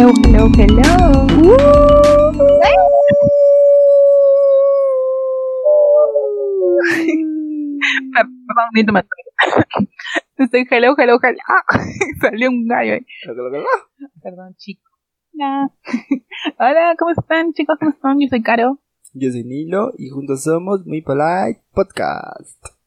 hello, hello, hello. Perdón, ni me Estoy hello, hello, hello. Salió un gallo ahí. Perdón, chicos. Hola. Hola, ¿cómo están, chicos? ¿Cómo están? Yo soy Caro. Yo soy Nilo y juntos somos Muy Polite Podcast.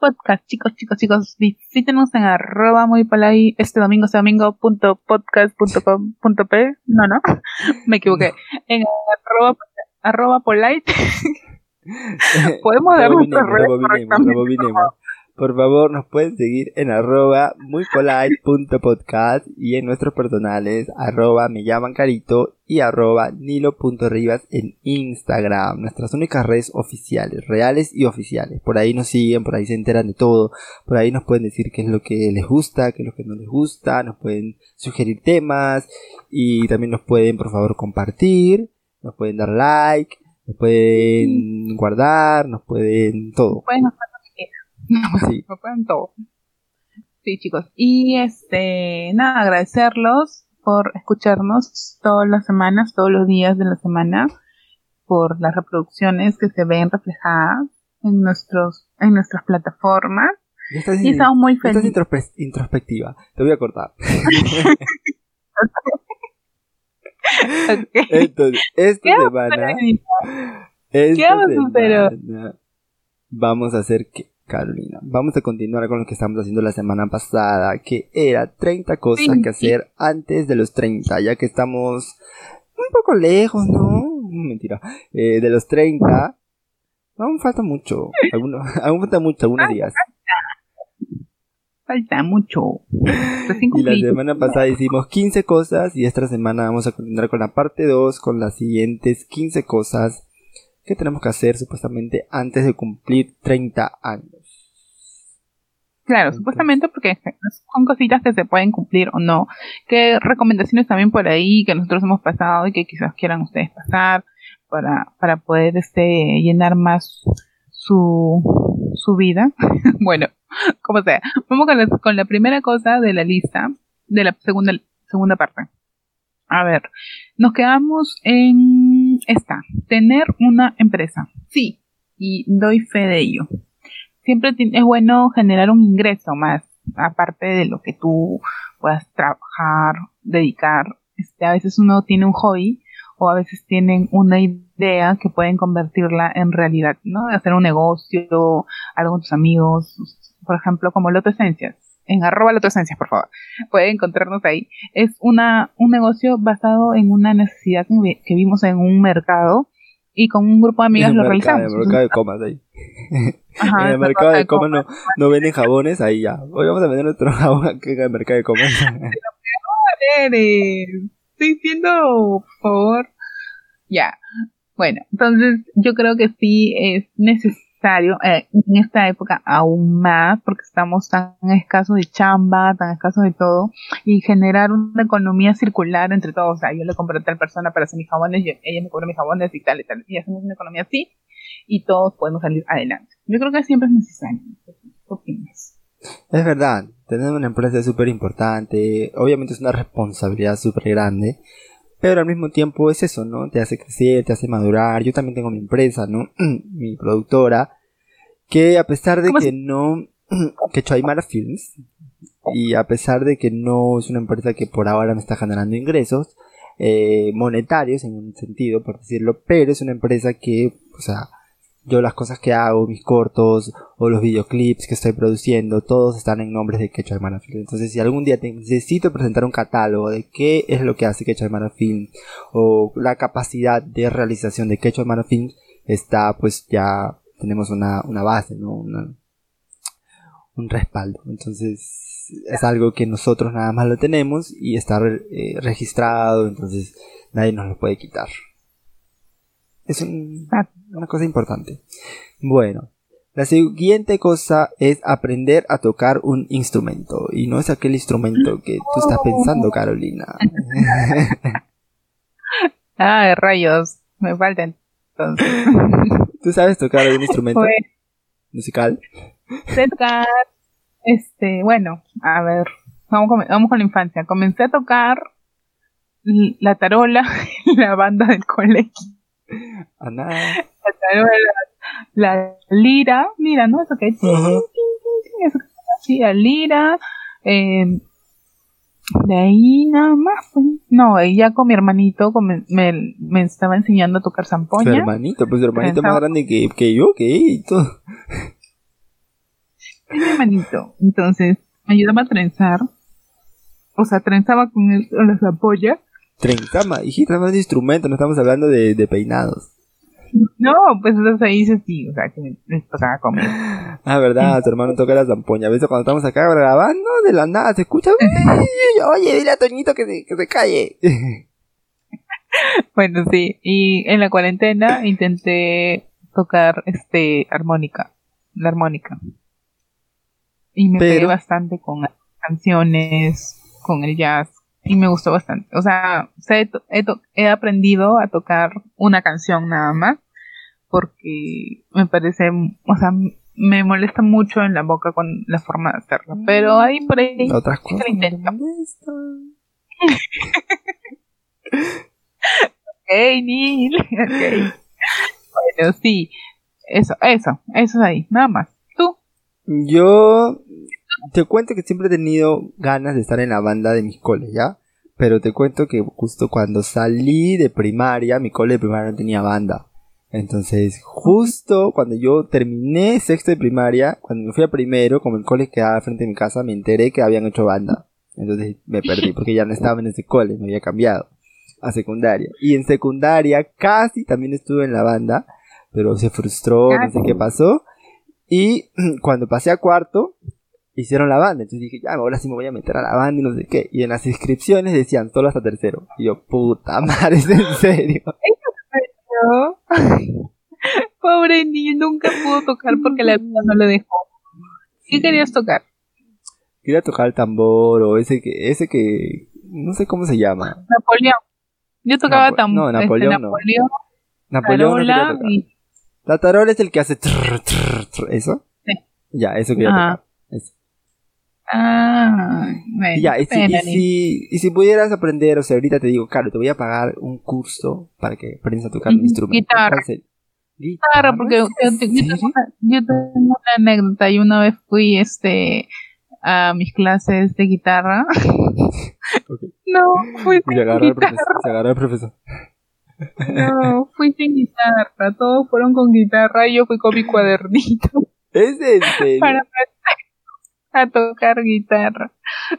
Podcast, chicos, chicos, chicos. Visítenos en arroba muy polite este domingo, este domingo punto podcast punto com punto p. No, no, me equivoqué. En arroba, arroba polite. Podemos dar redes correctamente. Por favor, nos pueden seguir en arroba muypolite.podcast y en nuestros personales arroba me llaman carito y arroba nilo.rivas en Instagram. Nuestras únicas redes oficiales, reales y oficiales. Por ahí nos siguen, por ahí se enteran de todo. Por ahí nos pueden decir qué es lo que les gusta, qué es lo que no les gusta. Nos pueden sugerir temas y también nos pueden, por favor, compartir. Nos pueden dar like, nos pueden guardar, nos pueden todo. Pueden Sí. pueden todo. Sí, chicos. Y este, nada, agradecerlos por escucharnos todas las semanas, todos los días de la semana, por las reproducciones que se ven reflejadas en nuestros, en nuestras plataformas. y estamos muy felices. Estás introspectiva. Te voy a cortar. Entonces, esta semana. Esta semana vamos a hacer que Carolina. Vamos a continuar con lo que estamos haciendo la semana pasada, que era 30 cosas que hacer antes de los 30, ya que estamos un poco lejos, ¿no? Mentira. Eh, de los 30, aún falta mucho, algunos, aún falta mucho, algunos días. Falta mucho. Y la semana pasada hicimos 15 cosas y esta semana vamos a continuar con la parte 2 con las siguientes 15 cosas que tenemos que hacer supuestamente antes de cumplir 30 años. Claro, supuestamente porque son cositas que se pueden cumplir o no. ¿Qué recomendaciones también por ahí que nosotros hemos pasado y que quizás quieran ustedes pasar para, para poder este, llenar más su, su vida? bueno, como sea. Vamos con la, con la primera cosa de la lista, de la segunda, segunda parte. A ver, nos quedamos en esta, tener una empresa. Sí, y doy fe de ello siempre es bueno generar un ingreso más, aparte de lo que tú puedas trabajar, dedicar. Este, a veces uno tiene un hobby o a veces tienen una idea que pueden convertirla en realidad, ¿no? Hacer un negocio, algo con tus amigos, por ejemplo, como Loto Esencias. En arroba Loto Esencias, por favor. Pueden encontrarnos ahí. Es una, un negocio basado en una necesidad que vimos en un mercado y con un grupo de amigas lo realizamos. El mercado de comas ahí. en el mercado de comas no, no venden jabones, ahí ya. Hoy vamos a vender nuestro jabón aquí en el mercado de comas. Estoy diciendo, por favor. Ya. Bueno, entonces yo creo que sí es necesario eh, en esta época aún más porque estamos tan escasos de chamba, tan escasos de todo y generar una economía circular entre todos. O sea, yo le compro a tal persona para hacer mis jabones, y ella me cobra mis jabones y tal y tal. Y hacemos una economía así y todos podemos salir adelante. Yo creo que siempre es necesario. ¿Qué opinas? Es verdad, tener una empresa es súper importante, obviamente es una responsabilidad súper grande, pero al mismo tiempo es eso, ¿no? Te hace crecer, te hace madurar. Yo también tengo mi empresa, ¿no? mi productora, que a pesar de que no, que Choaymara Films, y a pesar de que no es una empresa que por ahora me está generando ingresos eh, monetarios en un sentido, por decirlo, pero es una empresa que, o sea, yo las cosas que hago, mis cortos o los videoclips que estoy produciendo, todos están en nombres de Quechua Hermana Film. Entonces, si algún día necesito presentar un catálogo de qué es lo que hace Quechua Hermana Film o la capacidad de realización de Quechua Hermana Film, está pues ya tenemos una, una base, ¿no? un respaldo. Entonces, es algo que nosotros nada más lo tenemos y está eh, registrado, entonces nadie nos lo puede quitar. Es una cosa importante. Bueno, la siguiente cosa es aprender a tocar un instrumento. Y no es aquel instrumento que tú estás pensando, Carolina. ah, rayos. Me faltan. ¿Tú sabes tocar algún instrumento musical? Sé tocar, este, bueno, a ver, vamos con, vamos con la infancia. Comencé a tocar la tarola, la banda del colegio. A nada. La lira, lira, ¿no? Eso que es. Sí, la lira. Eh, de ahí nada más. pues. No, ya con mi hermanito con me, me, me estaba enseñando a tocar Su zampoña. hermanito, pues su hermanito más grande que, que yo, que él y todo. Es mi hermanito. Entonces, me ayudaba a trenzar. O sea, trenzaba con, el, con la. Trenzama, hijita, más de instrumento, no estamos hablando de, de peinados. No, pues entonces ahí dice sí, o sea, que me, me tocaba conmigo. Ah, verdad, tu hermano toca la zampoña. A veces cuando estamos acá grabando, de la nada se escucha. Oye, dile a Toñito que se, que se calle. Bueno, sí. Y en la cuarentena intenté tocar este armónica, la armónica. Y me Pero- pegué bastante con canciones, con el jazz. Y me gustó bastante. O sea, he, aprendido a tocar una canción nada más. Porque me parece, o sea, me molesta mucho en la boca con la forma de hacerlo. Pero ahí por ahí Otras cosas. lo intento. Ok, Neil. Bueno, sí. Eso, eso, eso es ahí, nada más. Tú. Yo te cuento que siempre he tenido ganas de estar en la banda de mis coles, ¿ya? Pero te cuento que justo cuando salí de primaria, mi cole de primaria no tenía banda. Entonces, justo cuando yo terminé sexto de primaria, cuando me fui a primero, como el cole quedaba frente a mi casa, me enteré que habían hecho banda. Entonces me perdí porque ya no estaba en ese cole, me había cambiado a secundaria. Y en secundaria casi también estuve en la banda, pero se frustró, no sé qué pasó. Y cuando pasé a cuarto, hicieron la banda. Entonces dije, ya, ahora sí me voy a meter a la banda y no sé qué. Y en las inscripciones decían solo hasta tercero. Y yo, puta madre, ¿es en serio? Pobre niño, nunca pudo tocar porque la vida no le dejó. ¿Qué querías tocar? Quería tocar el tambor o ese que, ese que, no sé cómo se llama. Napoleón. Yo tocaba Napo- tam no, este, Napoleón no. Napoleón, Napoleón no quería tarola tocar. y La tarola es el que hace trrr, trrr, trrr, ¿eso? Sí. Ya, eso quería Ajá. tocar. Eso. Ah, bueno, ya, y si, y, si, y si pudieras aprender, o sea, ahorita te digo, claro, te voy a pagar un curso para que aprendas a tocar un instrumento. guitarra. Claro, porque yo, ¿En te- yo tengo una, yo anécdota y una vez fui este a mis clases de guitarra. No, fui sin guitarra. profesor. Se agarró el profesor. No, fui sin guitarra. Todos fueron con guitarra y yo fui con mi cuadernito ¿Es en serio? para a tocar guitarra.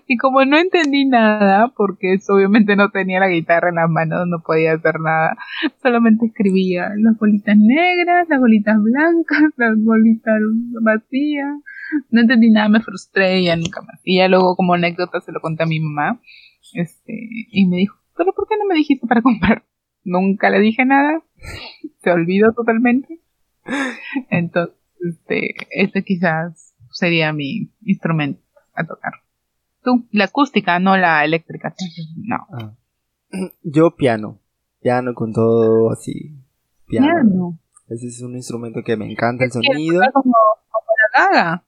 Y como no entendí nada, porque obviamente no tenía la guitarra en las manos, no podía hacer nada, solamente escribía las bolitas negras, las bolitas blancas, las bolitas vacías. No entendí nada, me frustré y ya nunca más. Y ya luego como anécdota se lo conté a mi mamá, este, y me dijo, pero ¿por qué no me dijiste para comprar? Nunca le dije nada, se olvidó totalmente. Entonces, este, este quizás sería mi instrumento a tocar. Tú, la acústica, no la eléctrica. No. Ah. Yo piano. Piano con todo así. Piano. Piano. Ese es un instrumento que me encanta el ¿Quieres sonido. como, como la gaga?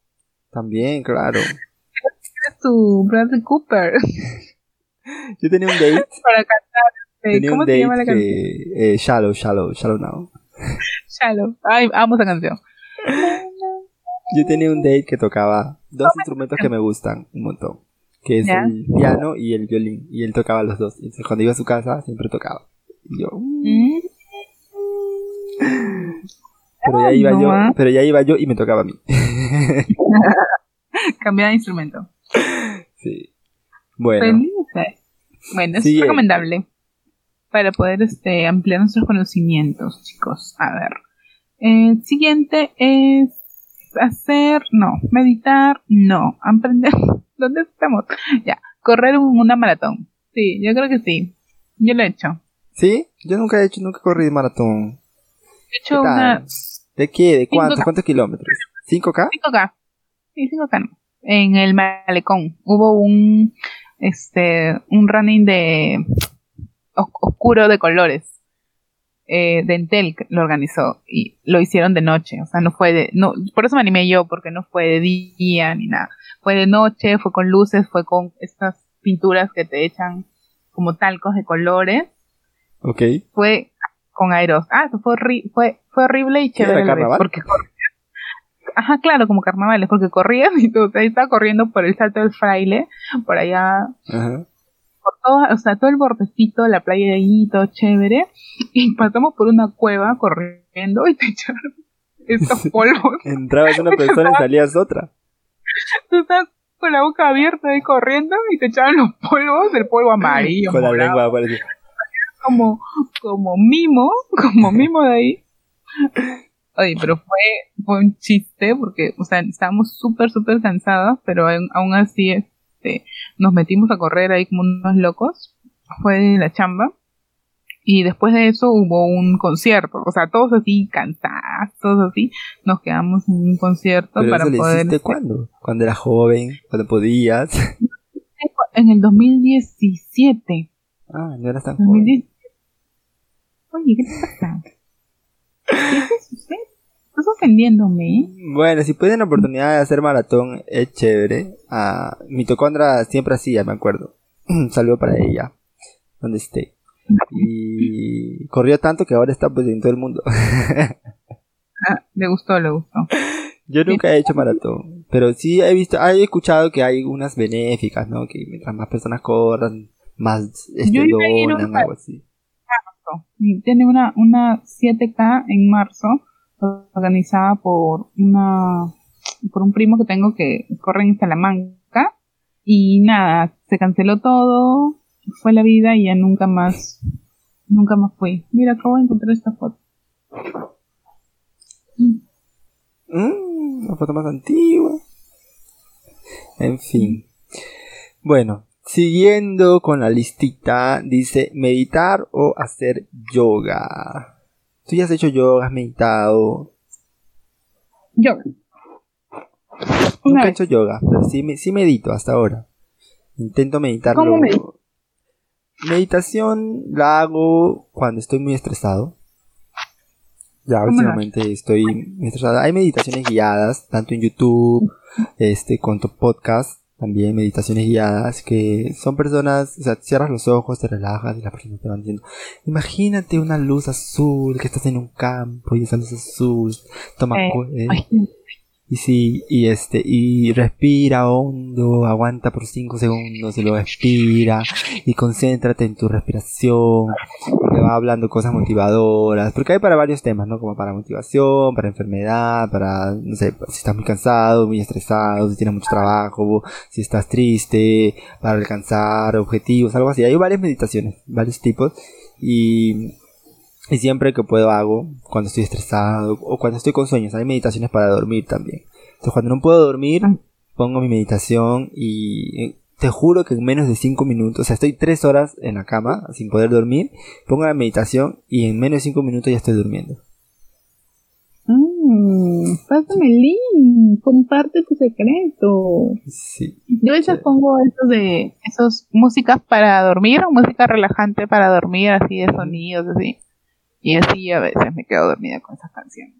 También, claro. Es tu Bradley Cooper Yo tenía un date. para cantar. eh, tenía ¿Cómo un se llama la date canción? que... eh, shallow, shallow, shallow now. Shallow. Ay, amo esa canción. Yo tenía un date que tocaba dos instrumentos que me gustan un montón. Que es ¿Ya? el piano y el violín. Y él tocaba los dos. Entonces cuando iba a su casa siempre tocaba. Y yo... mm. Mm, Pero ya iba no, yo, pero ya iba yo y me tocaba a mí. Cambiar de instrumento. sí. Bueno, Feliz. eh. Bueno, es recomendable para poder este, ampliar nuestros conocimientos, chicos. A ver. El siguiente es hacer, no, meditar, no, aprender. ¿Dónde estamos? Ya, correr un- una maratón. Sí, yo creo que sí. Yo lo he hecho. ¿sí? Yo nunca he hecho, nunca corrí maratón. He hecho ¿Qué tal? una ¿De qué? ¿De cuántos? 5K. ¿Cuántos kilómetros? ¿5K? 5K. Sí, 5K no. En el malecón hubo un, este, un running de os- oscuro de colores. Eh, de Entel que lo organizó y lo hicieron de noche, o sea, no fue de, no, por eso me animé yo, porque no fue de día ni nada. Fue de noche, fue con luces, fue con estas pinturas que te echan como talcos de colores. Ok. Fue con aeros. Ah, eso fue, fue, fue horrible y chévere. ¿Era carnaval? Porque Ajá, claro, como carnavales, porque corrías y tú ahí estaba corriendo por el salto del fraile, por allá, Ajá. Por todo, o sea, todo el bordecito, la playa de ahí, todo chévere, y pasamos por una cueva corriendo y te echaron estos polvos. Entrabas una persona y salías otra. Tú estabas con la boca abierta ahí corriendo y te echaban los polvos, el polvo amarillo, Con la lengua apareció. como, como mimo, como mimo de ahí. Oye, pero fue, fue un chiste porque, o sea, estábamos súper, súper cansadas, pero aún, aún así, este, nos metimos a correr ahí como unos locos. Fue la chamba. Y después de eso hubo un concierto. O sea, todos así cansados, todos así. Nos quedamos en un concierto ¿Pero para eso poder. hiciste cuándo? Cuando eras joven, cuando podías. En el 2017. Ah, no eras tan joven. 2017. Oye, ¿qué te pasa? ¿Qué es usted? Estás ofendiéndome. Bueno, si pueden la oportunidad de hacer maratón, es chévere. Ah, mitocondria siempre hacía, me acuerdo. Saludo para ella, donde esté. Y corrió tanto que ahora está pues en todo el mundo. Ah, le gustó, le gustó. Yo nunca he hecho maratón, pero sí he visto, he escuchado que hay unas benéficas, ¿no? Que mientras más personas corran, más este, donan, algo así. Tiene una, una 7K en marzo, organizada por una, por un primo que tengo que corre en Salamanca. Y nada, se canceló todo, fue la vida y ya nunca más, nunca más fui. Mira, acabo de encontrar esta foto. Mm, una foto más antigua. En fin. Bueno, siguiendo con la listita, dice meditar o hacer yoga. ¿Tú ya has hecho yoga? ¿Has meditado? Yo. Nunca he hecho yoga, pero sí, me- sí medito hasta ahora. Intento meditarlo. ¿Cómo meditas? Meditación la hago cuando estoy muy estresado. Ya ¿Cómo la últimamente estoy muy estresado. Hay meditaciones guiadas, tanto en YouTube, este, con tu podcast, también meditaciones guiadas, que son personas, o sea, cierras los ojos, te relajas y las personas te van diciendo, imagínate una luz azul, que estás en un campo y esa luz azul, toma Eh, eh, y sí, y este, y respira hondo, aguanta por 5 segundos y luego expira, y concéntrate en tu respiración, te va hablando cosas motivadoras, porque hay para varios temas, ¿no? Como para motivación, para enfermedad, para, no sé, si estás muy cansado, muy estresado, si tienes mucho trabajo, si estás triste, para alcanzar objetivos, algo así. Hay varias meditaciones, varios tipos, y y siempre que puedo hago, cuando estoy estresado o cuando estoy con sueños, hay meditaciones para dormir también. Entonces cuando no puedo dormir, Ah. pongo mi meditación y eh, te juro que en menos de 5 minutos, o sea, estoy 3 horas en la cama sin poder dormir, pongo la meditación y en menos de 5 minutos ya estoy durmiendo. Mm, pásame el link, comparte tu secreto. Sí. Yo a veces pongo esos de, esos músicas para dormir, música relajante para dormir, así de sonidos, así. Y así a veces me quedo dormida con esas canciones.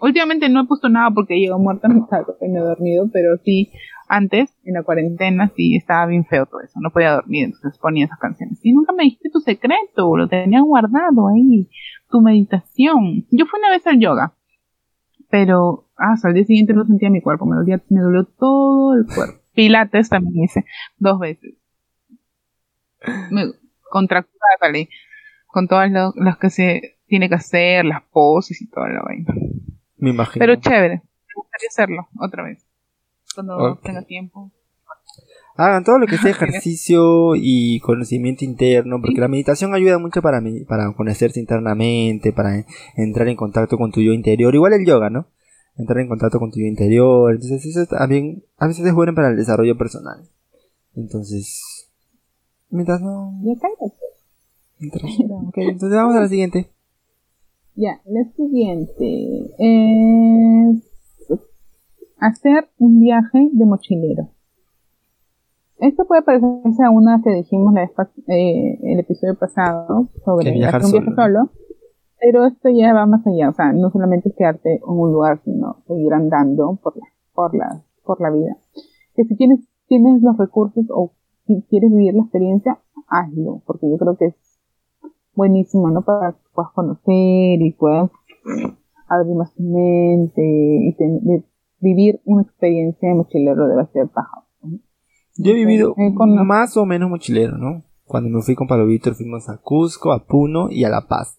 Últimamente no he puesto nada porque llego muerta me estaba y me he dormido, pero sí, antes, en la cuarentena, sí estaba bien feo todo eso, no podía dormir, entonces ponía esas canciones. Y nunca me dijiste tu secreto, lo tenías guardado ahí, tu meditación. Yo fui una vez al yoga, pero hasta el día siguiente no sentía mi cuerpo, me dolía, me dolió todo el cuerpo. Pilates también hice dos veces. Me contractura salí con todas las que se tiene que hacer, las poses y toda la vaina. Me imagino. Pero chévere, me gustaría hacerlo otra vez. Cuando Ok. tenga tiempo. Hagan todo lo que sea ejercicio y conocimiento interno, porque la meditación ayuda mucho para, mí, para conocerse internamente, para en- entrar en contacto con tu yo interior. Igual el yoga, ¿no? Entrar en contacto con tu yo interior. Entonces, eso también a veces es bueno para el desarrollo personal. Entonces, mientras no. Ya mientras- ok, entonces vamos a la siguiente. Ya, la siguiente es hacer un viaje de mochilero. Esto puede parecerse a una que dijimos la vez eh, el episodio pasado sobre viajar hacer un viaje solo. solo, pero esto ya va más allá, o sea, no solamente es quedarte en un lugar, sino seguir andando por la, por la, por la vida. Que si tienes, tienes los recursos o si quieres vivir la experiencia, hazlo, porque yo creo que es buenísimo, ¿no? Para que puedas conocer y puedas abrir más tu mente y vivir una experiencia de mochilero de ser paja. Yo he vivido más o menos mochilero, ¿no? Cuando me fui con Pablo Víctor fuimos a Cusco, a Puno y a La Paz.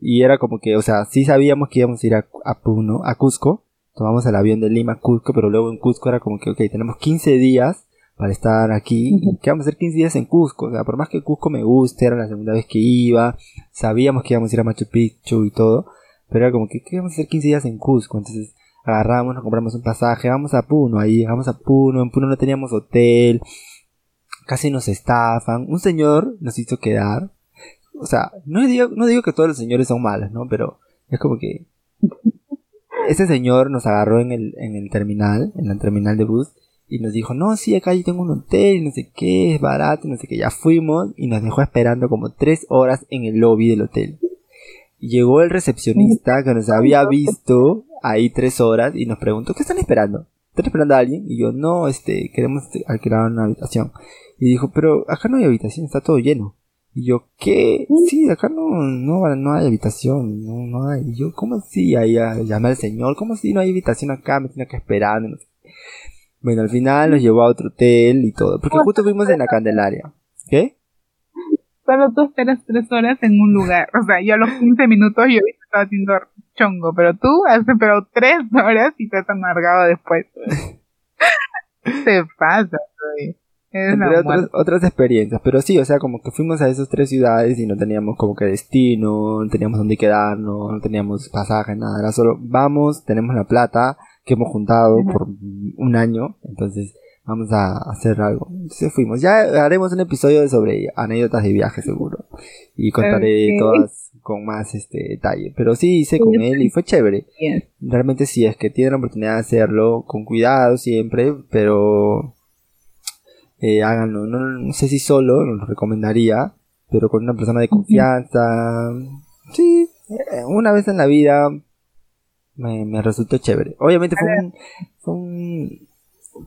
Y era como que, o sea, sí sabíamos que íbamos a ir a, a Puno, a Cusco. Tomamos el avión de Lima a Cusco, pero luego en Cusco era como que, ok, tenemos 15 días para estar aquí. ¿Qué vamos a hacer 15 días en Cusco? O sea, por más que Cusco me guste, era la segunda vez que iba. Sabíamos que íbamos a ir a Machu Picchu y todo. Pero era como que, ¿qué vamos a hacer 15 días en Cusco? Entonces agarramos, nos compramos un pasaje, vamos a Puno, ahí vamos a Puno, en Puno no teníamos hotel, casi nos estafan, un señor nos hizo quedar, o sea, no digo, no digo que todos los señores son malos, ¿no? Pero es como que ese señor nos agarró en el, en el terminal, en la terminal de bus, y nos dijo, no, sí, acá yo tengo un hotel, no sé qué, es barato, no sé qué, ya fuimos, y nos dejó esperando como tres horas en el lobby del hotel. Llegó el recepcionista que nos había visto ahí tres horas y nos preguntó, ¿qué están esperando? ¿Están esperando a alguien? Y yo, no, este, queremos alquilar una habitación. Y dijo, pero acá no hay habitación, está todo lleno. Y yo, ¿qué? Sí, acá no, no, no hay habitación, no, no hay. Y yo, ¿cómo así? Ahí llamé al señor, ¿cómo así no hay habitación acá? Me tiene que esperar. Bueno, al final nos llevó a otro hotel y todo, porque justo fuimos en la Candelaria. ¿Qué? solo tú esperas tres horas en un lugar. O sea, yo a los 15 minutos yo estaba haciendo chongo, pero tú has esperado tres horas y te has amargado después. Se pasa, Entre otras, otras experiencias, pero sí, o sea, como que fuimos a esas tres ciudades y no teníamos como que destino, no teníamos dónde quedarnos, no teníamos pasaje, nada, era solo vamos, tenemos la plata que hemos juntado por un año, entonces vamos a hacer algo. Entonces fuimos. Ya haremos un episodio sobre anécdotas de viaje seguro. Y contaré todas con más este detalle. Pero sí hice con él y fue chévere. Realmente sí, es que tiene la oportunidad de hacerlo con cuidado siempre, pero eh, háganlo. No, sé si solo, lo recomendaría, pero con una persona de confianza. Sí, eh, una vez en la vida me, me resultó chévere. Obviamente fue un, fue un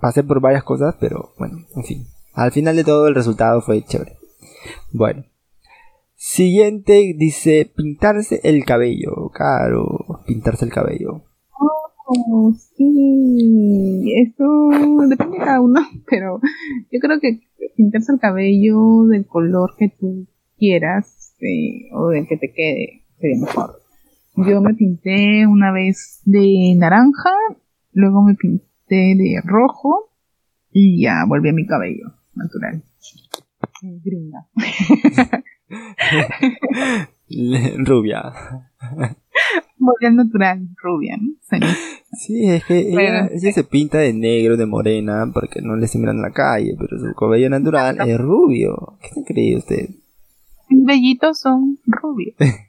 pasé por varias cosas, pero bueno, en fin. Al final de todo el resultado fue chévere. Bueno. Siguiente dice pintarse el cabello. Claro, pintarse el cabello. Oh, sí, eso depende de cada uno, pero yo creo que pintarse el cabello del color que tú quieras eh, o del que te quede sería mejor. Yo me pinté una vez de naranja, luego me pinté de rojo y ya volví a mi cabello natural. Gringa. rubia. Volví al natural, rubia, ¿no? Sí, es que ella, se pinta de negro, de morena, porque no le mirando en la calle, pero su cabello natural es rubio. ¿Qué se cree usted? Bellitos son rubios.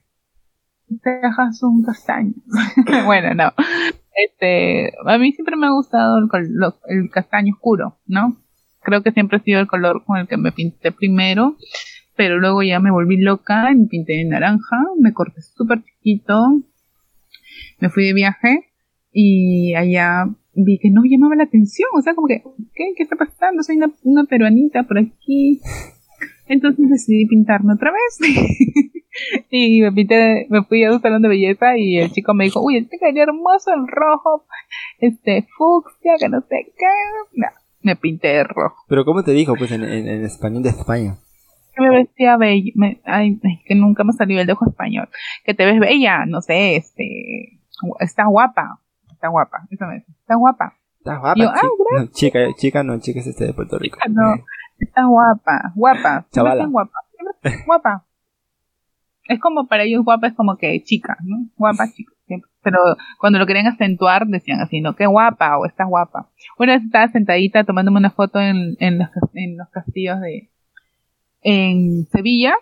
Cejas son castaños. bueno, no. Este, a mí siempre me ha gustado el, el castaño oscuro, ¿no? Creo que siempre ha sido el color con el que me pinté primero, pero luego ya me volví loca y me pinté de naranja, me corté súper chiquito, me fui de viaje y allá vi que no llamaba la atención, o sea, como que, ¿qué, ¿Qué está pasando? Soy una, una peruanita por aquí. Entonces decidí pintarme otra vez. y me pinté, me fui a un salón de belleza y el chico me dijo, uy, este quedaría hermoso el rojo, este fucsia, que no sé qué. No, me pinté de rojo. Pero ¿cómo te dijo? Pues en, en, español de España. Que me vestía bella, ay, que nunca me salió el dejo español. Que te ves bella, no sé, este, está guapa, está guapa, eso me dice, está guapa. Está guapa, yo, ah, chica, chica, no, chica es este de Puerto Rico. No, está guapa, guapa, Chavala. guapa, guapa es como para ellos guapa es como que chica, ¿no? Guapa, chica. Pero cuando lo querían acentuar decían así, ¿no? Qué guapa o estás guapa. Una vez estaba sentadita tomándome una foto en, en, los, en los castillos de, en Sevilla,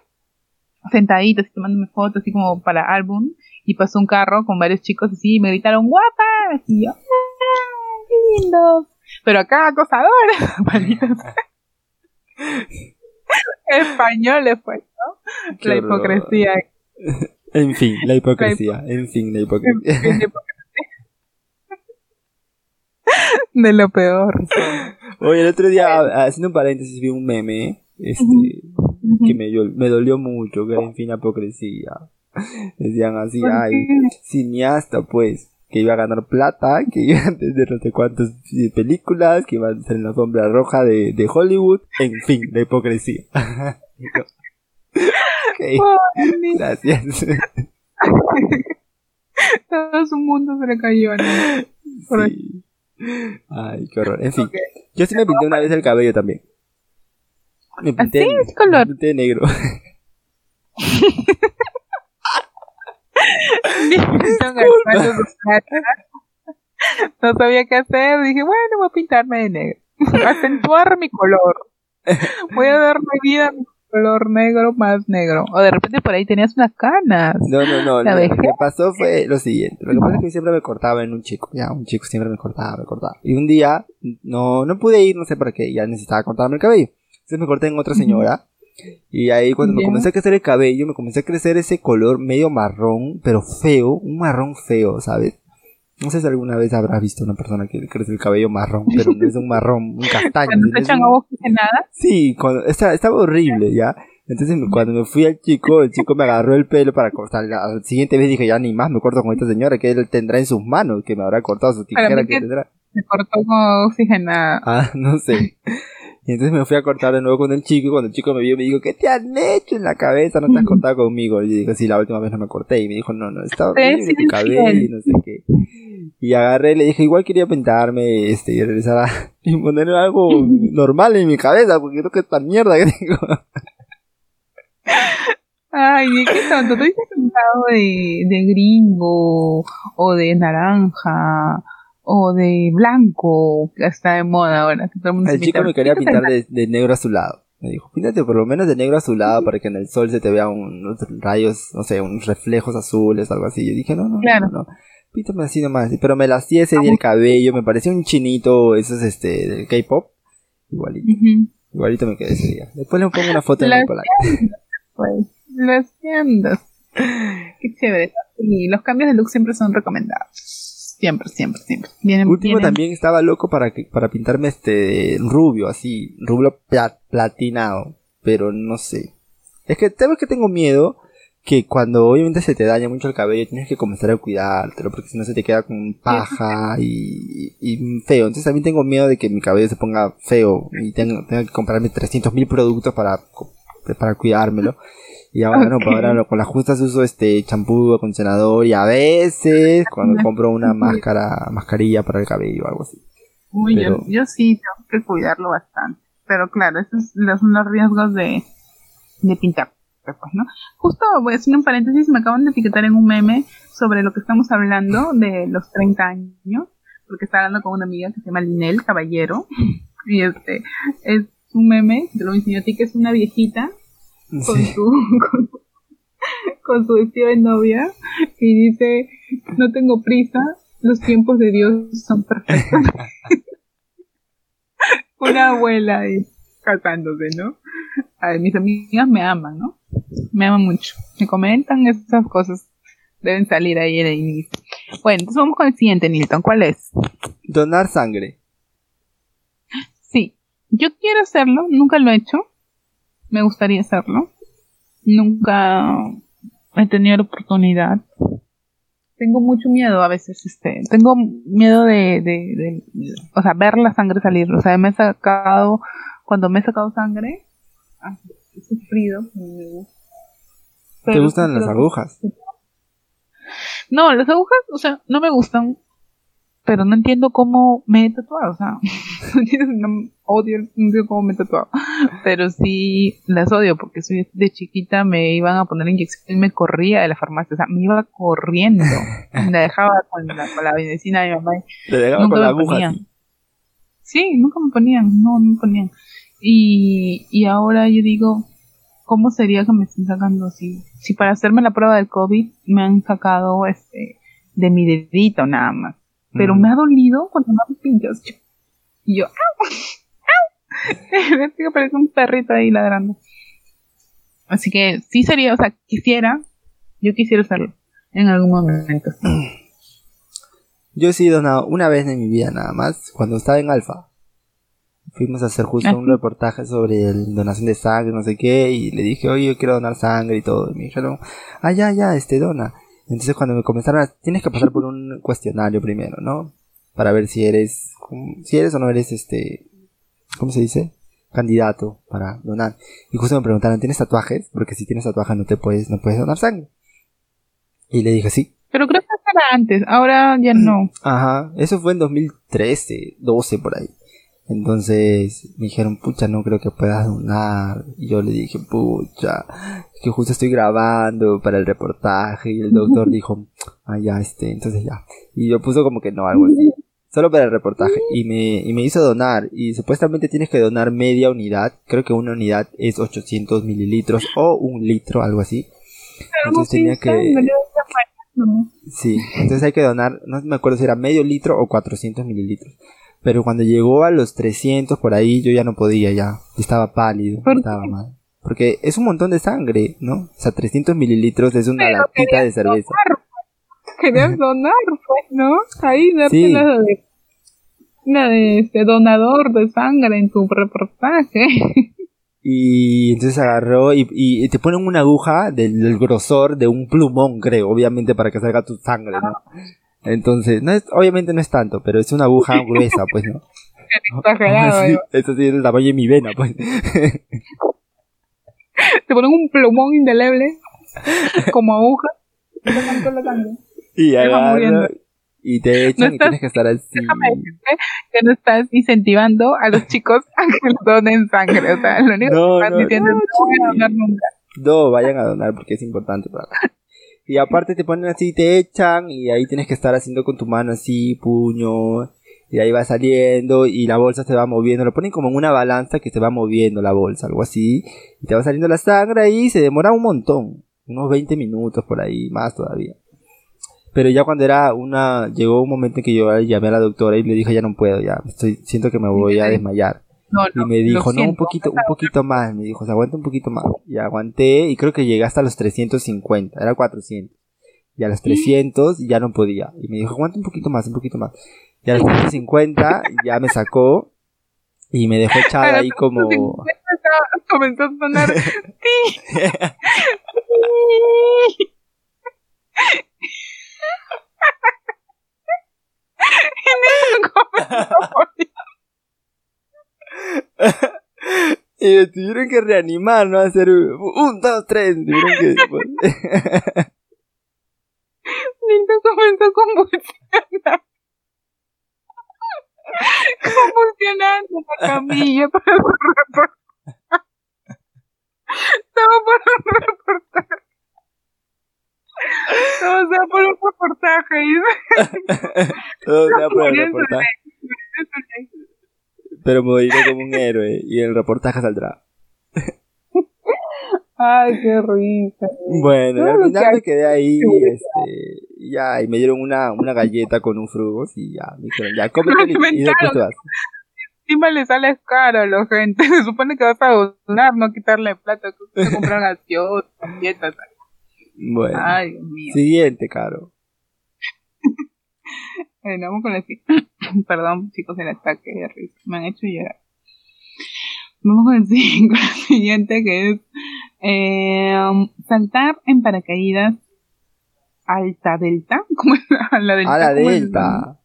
sentadita, así tomándome fotos, así como para álbum, y pasó un carro con varios chicos así, y me gritaron, guapa, y yo, ¡Ah, qué lindo. Pero acá acosadora, Españoles, pues, ¿no? la hipocresía. En fin, la hipocresía. En fin, la hipocresía. De lo peor. Oye, el otro día, haciendo un paréntesis, vi un meme. Este, que me, me dolió mucho, que era en fin apocresía. Decían así, ay, cineasta pues, que iba a ganar plata, que iba a tener no sé cuántas películas, que iba a ser en la sombra roja de, de Hollywood, en fin, la hipocresía. okay. Gracias. Todo su mundo se le cayó, ¿no? Sí. Ay, qué horror. En fin, yo sí me pinté una vez el cabello también. Me pinté, ¿Así es color? Me pinté negro. no sabía qué hacer. Dije, bueno, voy a pintarme de negro. Acentuar mi color. Voy a dar mi vida a mi color negro más negro. O de repente por ahí tenías unas canas. No, no, no. Lo que pasó fue lo siguiente. Lo que pasa es que siempre me cortaba en un chico. Ya, un chico siempre me cortaba, me cortaba. Y un día no, no pude ir, no sé por qué. Ya necesitaba cortarme el cabello. Entonces me corté en otra señora. Y ahí cuando me comencé a crecer el cabello, me comencé a crecer ese color medio marrón, pero feo, un marrón feo, ¿sabes? No sé si alguna vez habrás visto una persona que le crece el cabello marrón, pero no es un marrón, un castaño. ¿Cuando te echan agua oxigenada? Sí, cuando, estaba, estaba horrible, ¿ya? Entonces cuando me fui al chico, el chico me agarró el pelo para cortar. La siguiente vez dije, ya ni más me corto con esta señora que él tendrá en sus manos, que me habrá cortado su tijera que tendrá. Me cortó con oxigenada. Ah, no sé. Y entonces me fui a cortar de nuevo con el chico y cuando el chico me vio me dijo, ¿qué te han hecho en la cabeza? ¿No te has cortado conmigo? Y yo digo, sí, la última vez no me corté. Y me dijo, no, no, está horrible tu cabello y no sé qué. Y agarré, le dije, igual quería pintarme este, y regresar a y poner algo normal en mi cabeza, porque creo que esta mierda que tengo. Ay, qué tonto, ¿tú dices pintado de, de gringo o de naranja? O de blanco, que está de moda ahora. Que todo el, mundo el chico me quería pintar de, de, negro azulado. Me dijo, píntate por lo menos de negro azulado para que en el sol se te vean unos rayos, no sé, unos reflejos azules, algo así. Yo dije, no, no, no, no. Píntame así nomás. Pero me lasté ese día el cabello, me parecía un chinito, esos este, del K-pop. Igualito. Igualito me quedé ese día. Después le pongo una foto en el Pues, las tiendas. Qué chévere. Y los cambios de look siempre son recomendados. Siempre, siempre, siempre. Vienen, Último también estaba loco para que, para pintarme este rubio, así, rubio platinado, pero no sé. Es que sabes que tengo miedo que cuando obviamente se te daña mucho el cabello tienes que comenzar a cuidártelo porque si no se te queda con paja y, y, feo. Entonces también tengo miedo de que mi cabello se ponga feo y tenga, tenga que comprarme 300 mil productos para, para cuidármelo. Y ahora no, para ahora con las justas uso este champú, acondicionador y a veces cuando compro una máscara, mascarilla para el cabello o algo así. Uy, yo, yo, sí tengo que cuidarlo bastante. Pero claro, esos son los riesgos de, de pintar. Pues, ¿no? Justo voy a hacer un paréntesis, me acaban de etiquetar en un meme sobre lo que estamos hablando de los 30 años, porque estaba hablando con una amiga que se llama Linel Caballero, y este, es un meme, te lo enseño a ti, que es una viejita con, su, con, su vestido de novia y dice, no tengo prisa, los tiempos de Dios son perfectos. Una abuela ahí casándose, ¿no? A ver, mis amigas me aman, ¿no? Me aman mucho. Me comentan esas cosas. Deben salir ahí en el inicio. Bueno, entonces vamos con el siguiente, Nilton. ¿Cuál es? Donar sangre. Sí. Yo quiero hacerlo, nunca lo he hecho me gustaría hacerlo. Nunca he tenido la oportunidad. Tengo mucho miedo a veces, este, tengo miedo de, de, o sea, ver la sangre salir. O sea, me he sacado, cuando me he sacado sangre, ah, he sufrido. ¿Te gustan las agujas? No, las agujas, o sea, no me gustan pero no entiendo cómo me he tatuado, o sea, no, odio, no entiendo cómo me he tatuado, pero sí las odio porque soy de chiquita me iban a poner inyección y me corría de la farmacia, o sea, me iba corriendo, me dejaba con la, con la medicina de mi mamá. Te dejaba con la aguja. Sí, nunca me ponían, no, no me ponían. Y, y ahora yo digo, ¿cómo sería que me estén sacando así? Si para hacerme la prueba del COVID me han sacado este de mi dedito nada más pero me ha dolido cuando me han pinchado. Y yo, ¡au! ¡au! parece un perrito ahí ladrando. Así que sí sería, o sea, quisiera, yo quisiera hacerlo en algún momento. Yo he sido donado una vez en mi vida nada más, cuando estaba en alfa. Fuimos a hacer justo un reportaje sobre el donación de sangre, no sé qué, y le dije, oye, yo quiero donar sangre y todo. Y me dijeron, ah, ya, ya, este, dona. Entonces cuando me comenzaron a, tienes que pasar por un cuestionario primero, ¿no? Para ver si eres, si eres o no eres, este, ¿cómo se dice? Candidato para donar. Y justo me preguntaron, ¿tienes tatuajes? Porque si tienes tatuajes no te puedes, no puedes donar sangre. Y le dije, sí. Pero creo que era antes, ahora ya no. Ajá, eso fue en 2013, 12 por ahí. Entonces me dijeron, pucha, no creo que puedas donar. Y yo le dije, pucha, que justo estoy grabando para el reportaje. Y el doctor dijo, ah, ya, este, entonces ya. Y yo puso como que no, algo así. Solo para el reportaje. Y me, y me hizo donar. Y supuestamente tienes que donar media unidad. Creo que una unidad es 800 mililitros o un litro, algo así. Entonces tenía que... Sí, entonces hay que donar, no me acuerdo si era medio litro o 400 mililitros. Pero cuando llegó a los 300 por ahí, yo ya no podía, ya. Estaba pálido, estaba mal. Porque es un montón de sangre, ¿no? O sea, 300 mililitros es una latita de cerveza. Querías donar, pues, ¿no? Ahí darte la de, la de este donador de sangre en tu reportaje. Y entonces agarró y, y te ponen una aguja del, grosor de un plumón, creo, obviamente para que salga tu sangre, ¿no? Entonces, no es, obviamente no es tanto, pero es una aguja gruesa, pues, ¿no? sí, eso sí es el tamaño de mi vena, pues. Te ponen un plumón indeleble, como aguja, y agarra, y te echan y tienes que estar así. Déjame decirte que no estás incentivando a los chicos a que donen sangre. O sea, lo único que estás diciendo es no vayan a donar nunca. No, vayan a donar porque es importante para Y aparte te ponen así, te echan y ahí tienes que estar haciendo con tu mano así, puño, y ahí va saliendo y la bolsa se va moviendo. Lo ponen como en una balanza que se va moviendo la bolsa, algo así. Y te va saliendo la sangre y se demora un montón, unos 20 minutos por ahí, más todavía. Pero ya cuando era una, llegó un momento en que yo llamé a la doctora y le dije ya no puedo, ya, estoy, siento que me voy a desmayar y me dijo, no, un poquito, un poquito más. Me dijo, se aguanta un poquito más. Y aguanté y creo que llegué hasta los 350. Era 400. Y a los 300 ya no podía. Y me dijo, aguanta un poquito más, un poquito más. Y a los 350 ya me sacó y me dejó echada ahí como... Comenzó a sonar... y me tuvieron que reanimar, ¿no? Hacer un, dos, tres. Tuvieron que. Nito comenzó a convulsionar. Convulsionando la camilla para su reportaje. Estaba por un reportaje. Todo sea por un reportaje. Todo sea por un reportaje pero me moriré como un héroe y el reportaje saldrá. Ay, qué risa. Bueno, al final me quedé ahí, este, ya, y me dieron una, una galleta con un frugos y ya, me dijeron, ya, cómete y, después te vas. Encima le sale caro a la gente, se supone que vas a donar, no quitarle plata, que comprar gaseosas, galletas. Bueno, Ay, Dios mío. siguiente, caro. Bueno, vamos con el Perdón, chicos, el ataque de risa. Me han hecho llorar. Vamos con el, siguiente, que es eh, saltar en paracaídas alta delta. ¿Cómo es? A la delta. A la delta.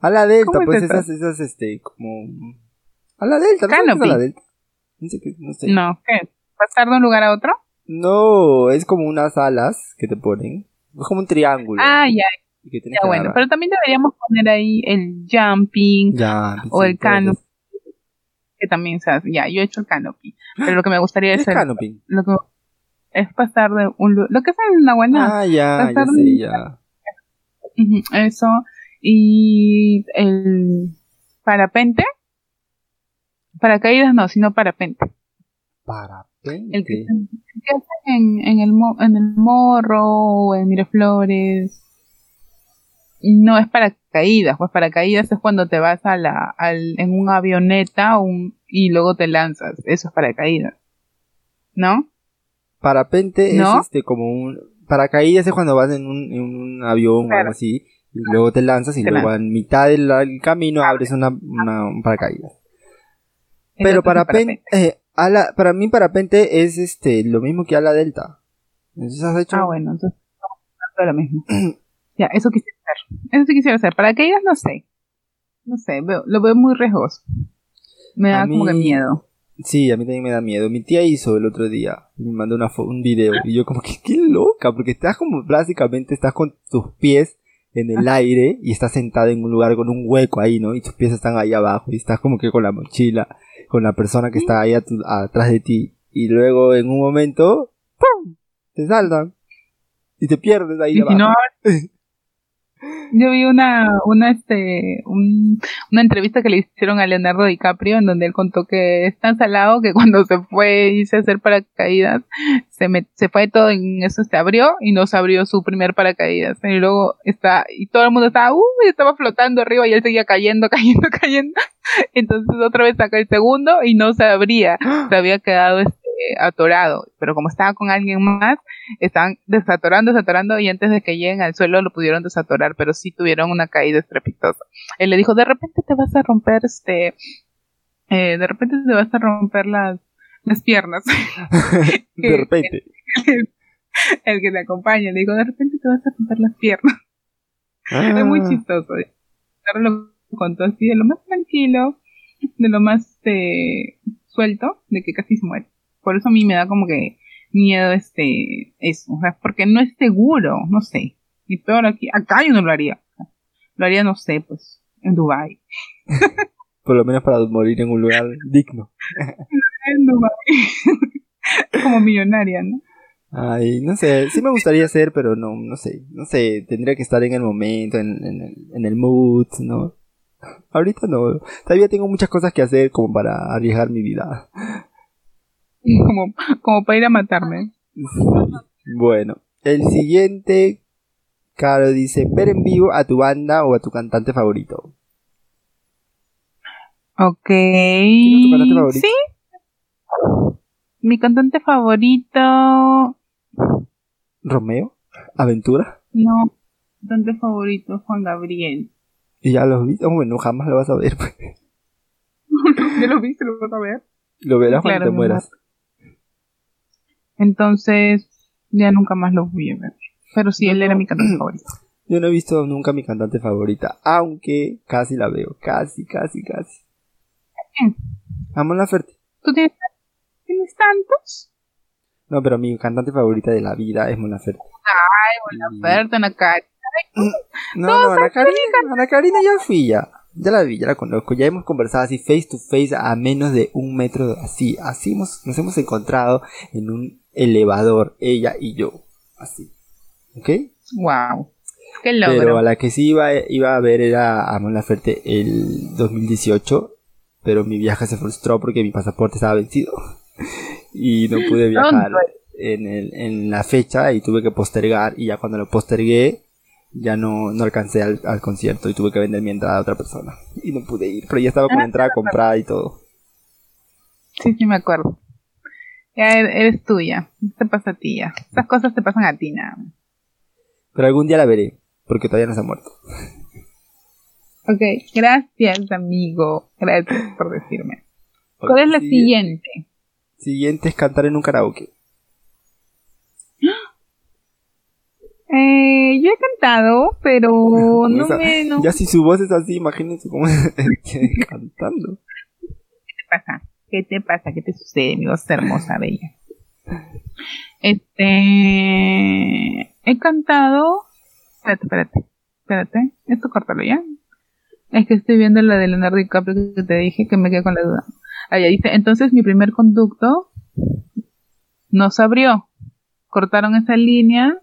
A la delta, pues esas, esas, este, como. A la delta, ¿no? A la delta. No sé qué, no sé. No, ¿qué? ¿Pasar de un lugar a otro? No, es como unas alas que te ponen. Es como un triángulo. Ah, ya, ya bueno, pero también deberíamos poner ahí el jumping o el canopy. Que también se hace. Ya, yo he hecho el canopy. Pero lo que me gustaría es. El canopy? Lo que es pasar de un. Lo que es en una buena. Ah, ya, ya sé, ya. Eso. Y el parapente. Paracaídas no, sino parapente. Parapente. El que, el que hacen en, en, el, en el morro o en Miraflores no es para caídas, pues para caídas es cuando te vas a la, al, en una avioneta un, y luego te lanzas, eso es para caídas, ¿no? Parapente es este como un, paracaídas es cuando vas en un, en un avión o algo así, y luego te lanzas y luego en mitad del camino abres una, una un paracaídas. Pero parapente, eh, ala, para mí parapente es este lo mismo que ala delta. Entonces has hecho... Ah, bueno, entonces lo mismo. ya, eso quisiera hacer. Eso sí quisiera hacer. Paracaídas no sé. No sé, veo, lo veo muy riesgoso. Me da como que miedo. Sí, a mí también me da miedo. Mi tía hizo el otro día, me mandó una un video y yo como que qué loca, porque estás como básicamente estás con tus pies en el aire y estás sentada en un lugar con un hueco ahí, ¿no? Y tus pies están ahí abajo y estás como que con la mochila, con la persona que está ahí atrás de ti. Y luego en un momento, ¡pum! Te saltan y te pierdes ahí. abajo. Yo vi una, una, este, una entrevista que le hicieron a Leonardo DiCaprio en donde él contó que es tan salado que cuando se fue y a hacer paracaídas, se, me, se fue todo en eso, se abrió y no se abrió su primer paracaídas. Y luego está, y todo el mundo estaba, uh, estaba flotando arriba y él seguía cayendo, cayendo, cayendo. Entonces otra vez sacó el segundo y no se abría. Se había quedado este, atorado. Pero como estaba con alguien más, estaban desatorando, desatorando y antes de que lleguen al suelo lo pudieron desatorar, pero sí tuvieron una caída estrepitosa. Él le dijo, de repente te vas a romper este, eh, de repente te vas a romper las, las piernas. de repente. El, que te acompaña, le digo, de repente te vas a romper las piernas. Es muy ah. chistoso. Lo contó así, de lo más tranquilo, de lo más este, suelto, de que casi se muere. Por eso a mí me da como que miedo este eso, o sea, porque no es seguro, no sé. Y peor aquí, acá yo no lo haría. Lo haría, no sé, pues, en Dubai. Por lo menos para morir en un lugar digno. en Dubai. como millonaria, ¿no? Ay, no sé, sí me gustaría hacer, pero no, no sé, no sé, tendría que estar en el momento, en, en, el, en el mood, ¿no? Ahorita no, todavía tengo muchas cosas que hacer como para arriesgar mi vida. como, como para ir a matarme. Bueno, el siguiente, Caro dice, ver en vivo a tu banda o a tu cantante favorito. Ok. tu cantante favorito? Sí. Mi cantante favorito. ¿Romeo? ¿Aventura? No, cantante favorito Juan Gabriel. ¿Y ya lo viste? bueno, jamás lo vas a ver. Pues. ¿Ya lo viste? ¿Lo vas a ver? Lo verás cuando te mueras. Entonces, ya nunca más lo voy a ver. Pero sí, él era mi cantante favorito. Yo no he visto nunca mi cantante favorita, aunque casi la veo, casi, casi, casi. Amo la Ferte. ¿Tú tienes, tienes tantos? No, pero mi cantante favorita de la vida es Mona Ferte. Ay, Mona Ferte, Ana Karina. No, no, Ana Karina, Ana Karina ya fui ya. Ya la vi, ya la conozco, ya hemos conversado así face to face a menos de un metro, así, así hemos, nos hemos encontrado en un elevador, ella y yo, así, ¿ok? Wow, qué logro. Pero a la que sí iba, iba a ver era a Mon Laferte el 2018, pero mi viaje se frustró porque mi pasaporte estaba vencido y no pude viajar en, el, en la fecha y tuve que postergar y ya cuando lo postergué ya no, no alcancé al, al, concierto y tuve que vender mi entrada a otra persona. Y no pude ir, pero ya estaba con la entrada comprada y todo. Sí, sí me acuerdo. Ya er, eres tuya. Te pasa a ti ya. Esas cosas te pasan a ti nada Pero algún día la veré, porque todavía no se ha muerto. Ok, gracias amigo. Gracias por decirme. ¿Cuál es la siguiente? Siguiente es cantar en un karaoke. Eh, yo he cantado, pero no me... Ya si su voz es así, imagínense cómo cantando. ¿Qué te pasa? ¿Qué te pasa? ¿Qué te sucede, mi voz hermosa, bella? Este... He cantado... Espérate, espérate. Espérate. Esto córtalo ya. Es que estoy viendo la de Leonardo DiCaprio que te dije que me quedé con la duda. Allá dice, entonces mi primer conducto no se abrió. Cortaron esa línea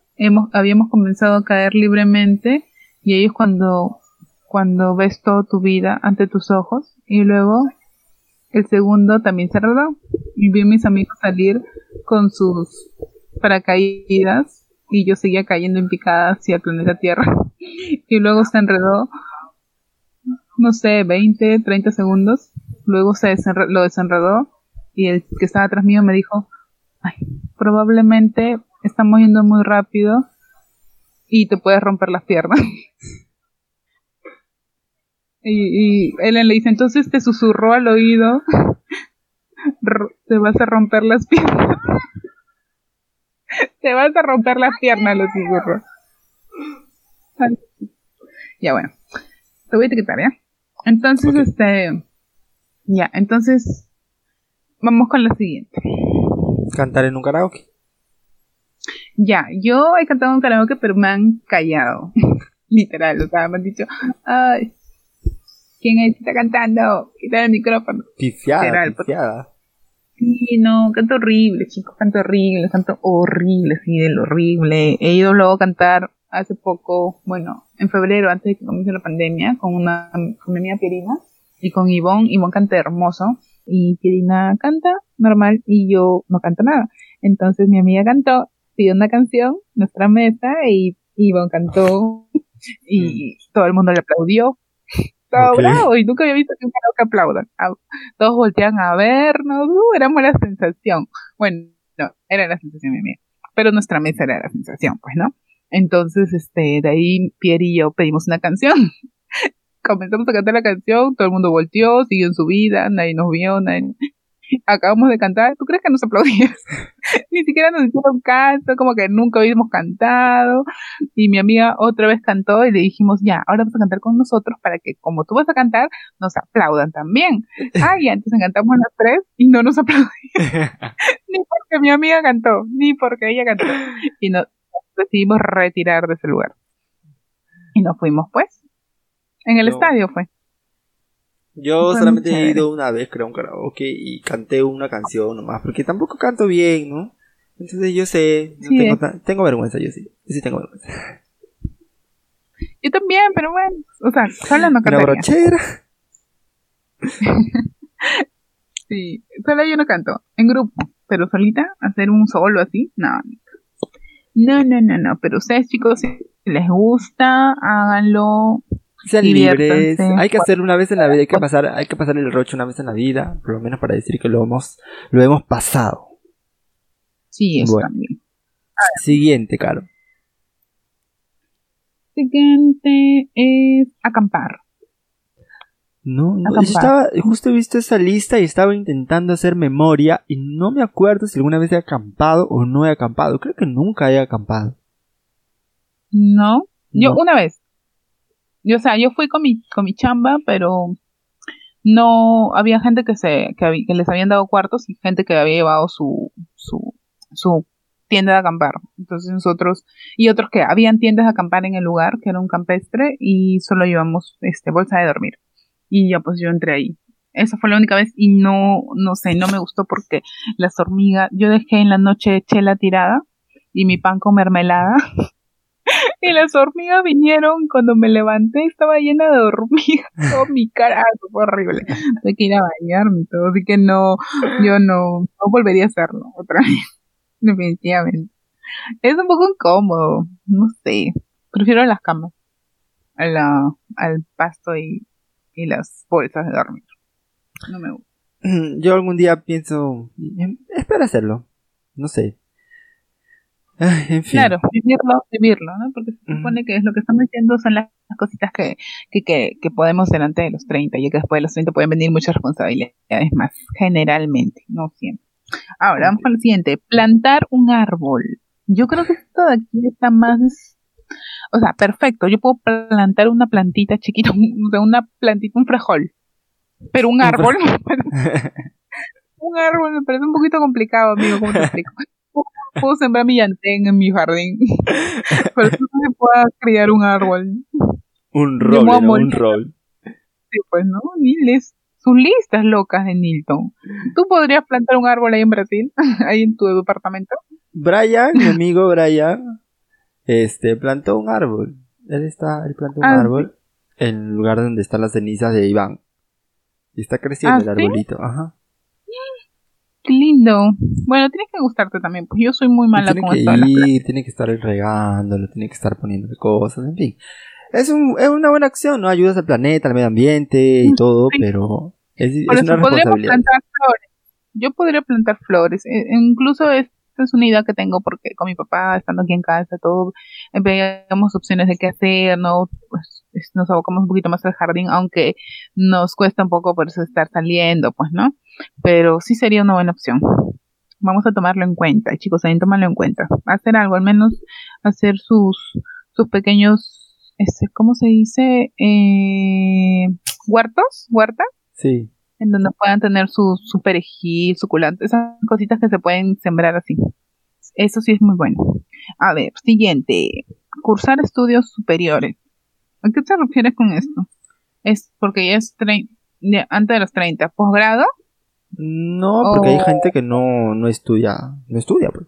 habíamos comenzado a caer libremente y es cuando, cuando ves toda tu vida ante tus ojos y luego el segundo también se enredó y vi a mis amigos salir con sus paracaídas y yo seguía cayendo en picada hacia el planeta Tierra. Y luego se enredó no sé 20 30 segundos. Luego se lo desenredó y el que estaba atrás mío me dijo Ay, probablemente estamos yendo muy rápido y te puedes romper las piernas. y, y Ellen le dice, entonces te susurró al oído te vas a romper las piernas. te vas a romper las piernas, los susurros. Ya bueno, te voy a etiquetar, ¿ya? Entonces, este, ya, entonces, vamos con la siguiente. Cantar en un karaoke. Ya, yo he cantado en un karaoke, pero me han callado. Literal, o sea, me han dicho, ay, ¿quién está cantando? Quita el micrófono. Pifiada, pifiada. Sí, no, canto horrible, chicos, canto horrible, canto horrible, sí, del horrible. He ido luego a cantar hace poco, bueno, en febrero, antes de que comience la pandemia, con una, con mi amiga Pierina y con Ivonne. Ivonne canta hermoso y Pierina canta normal y yo no canto nada. Entonces mi amiga cantó, pidió una canción, nuestra mesa, y Ivonne cantó y mm. todo el mundo le aplaudió. Todo bravo, y nunca había visto que un que aplaudan. Ah, todos voltean a vernos, uh, era la sensación. Bueno, no, era la sensación amiga. Pero nuestra mesa era la sensación, pues, ¿no? Entonces, este, de ahí Pierre y yo pedimos una canción. Comenzamos a cantar la canción, todo el mundo volteó, siguió en su vida, nadie nos vio, nadie... Acabamos de cantar, ¿tú crees que nos aplaudías? Ni siquiera nos hicieron caso, como que nunca habíamos cantado. Y mi amiga otra vez cantó y le dijimos, ya, ahora vamos a cantar con nosotros para que como tú vas a cantar, nos aplaudan también. Ah, ya, entonces cantamos las tres y no nos aplaudían. ni porque mi amiga cantó, ni porque ella cantó. Y no, decidimos retirar de ese lugar. Y nos fuimos, pues. En el estadio fue. Yo solamente he ido una vez, creo, a un karaoke y canté una canción nomás, porque tampoco canto bien, ¿no? Entonces yo sé, tengo, tengo, vergüenza, yo sí, yo sí tengo vergüenza. Yo también, pero bueno, o sea, sola no canto. Una brochera. sí, sola yo no canto, en grupo, pero solita, hacer un solo así, no, no, no, no, no, pero ustedes chicos, si les gusta, háganlo. Sean libres. Hay que hacerlo una vez en la vida, hay que pasar, hay que pasar el rocho una vez en la vida, por lo menos para decir que lo hemos, lo hemos pasado. Sí, eso también. Siguiente, Caro. Siguiente es acampar. No, no estaba, justo he visto esa lista y estaba intentando hacer memoria y no me acuerdo si alguna vez he acampado o no he acampado. Creo que nunca he acampado. No, yo una vez. Yo, o sea, yo fui con mi, con mi chamba, pero no había gente que se que, que les habían dado cuartos y gente que había llevado su, su, su tienda de acampar. Entonces nosotros, y otros que habían tiendas de acampar en el lugar, que era un campestre, y solo llevamos este bolsa de dormir y ya pues yo entré ahí. Esa fue la única vez y no, no sé, no me gustó porque las hormigas, yo dejé en la noche chela tirada y mi pan con mermelada y las hormigas vinieron cuando me levanté estaba llena de hormigas todo mi cara fue horrible tuve que ir a bañarme todo así que no yo no, no volvería a hacerlo otra vez definitivamente es un poco incómodo no sé prefiero las camas a la, al pasto y y las bolsas de dormir. No me gusta. Yo algún día pienso, espero hacerlo, no sé. En fin. Claro, vivirlo, vivirlo, ¿no? Porque se supone que es lo que estamos diciendo son las cositas que, que, que, que podemos hacer antes de los 30, y que después de los 30 pueden venir muchas responsabilidades más, generalmente, no siempre. Ahora, vamos lo siguiente, plantar un árbol. Yo creo que esto de aquí está más o sea, perfecto, yo puedo plantar una plantita chiquita, una plantita, un frejol. Pero un árbol, un árbol me parece un poquito complicado, amigo, ¿cómo te explico? Puedo sembrar mi llantén en mi jardín, pero no se pueda criar un árbol. Un rol, un rol. Sí, pues, ¿no? Niles. Sus listas locas de Nilton. ¿Tú podrías plantar un árbol ahí en Brasil? ahí en tu departamento. Brian, mi amigo Brian, este, plantó un árbol. Él está, él plantó un ah, árbol en el lugar donde están las cenizas de Iván. Y está creciendo ¿Ah, el arbolito, ajá. Qué lindo. Bueno, tiene que gustarte también, pues yo soy muy mala con esto. Ir, tiene que estar regándolo, tiene que estar poniendo cosas, en fin. Es, un, es una buena acción, ¿no? Ayudas al planeta, al medio ambiente y todo, pero es, es una responsabilidad. Plantar flores. Yo podría plantar flores. E, incluso es es una idea que tengo porque con mi papá, estando aquí en casa, todo, veíamos opciones de qué hacer, ¿no? Pues nos abocamos un poquito más al jardín, aunque nos cuesta un poco por eso estar saliendo, pues, ¿no? Pero sí sería una buena opción. Vamos a tomarlo en cuenta, chicos, también tomarlo en cuenta. Hacer algo, al menos hacer sus, sus pequeños, este, ¿cómo se dice? Eh, huertos, huerta. Sí en donde puedan tener su, su perejil, suculento, esas cositas que se pueden sembrar así. Eso sí es muy bueno. A ver, siguiente. Cursar estudios superiores. ¿A qué te refieres con esto? ¿Es porque ya es antes de los 30? ¿Posgrado? No, porque hay gente que no, no estudia. No estudia. Pues.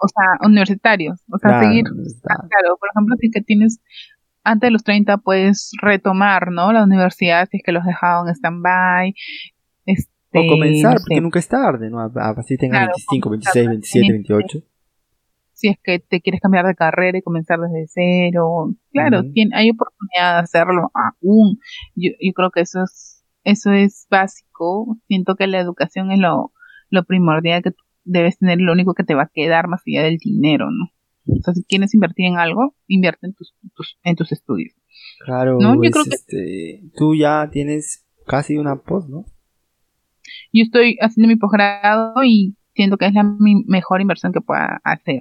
O sea, universitarios. O sea, seguir. Claro, por ejemplo, si que tienes antes de los 30 puedes retomar, ¿no? La universidad si es que los dejaron en stand-by. Este, o comenzar, porque nunca es tarde, ¿no? Así tengas 25, 26, 27, 28. Si es que te quieres cambiar de carrera y comenzar desde cero. Claro, hay oportunidad de hacerlo aún. Yo, yo creo que eso es, eso es básico. Siento que la educación es lo, lo primordial que debes tener, lo único que te va a quedar más allá del dinero, ¿no? O sea, si quieres invertir en algo, invierte en tus, en tus estudios. Claro, ¿no? Yo creo que este, tú ya tienes casi una post, ¿no? Yo estoy haciendo mi posgrado y siento que es la mejor inversión que pueda hacer.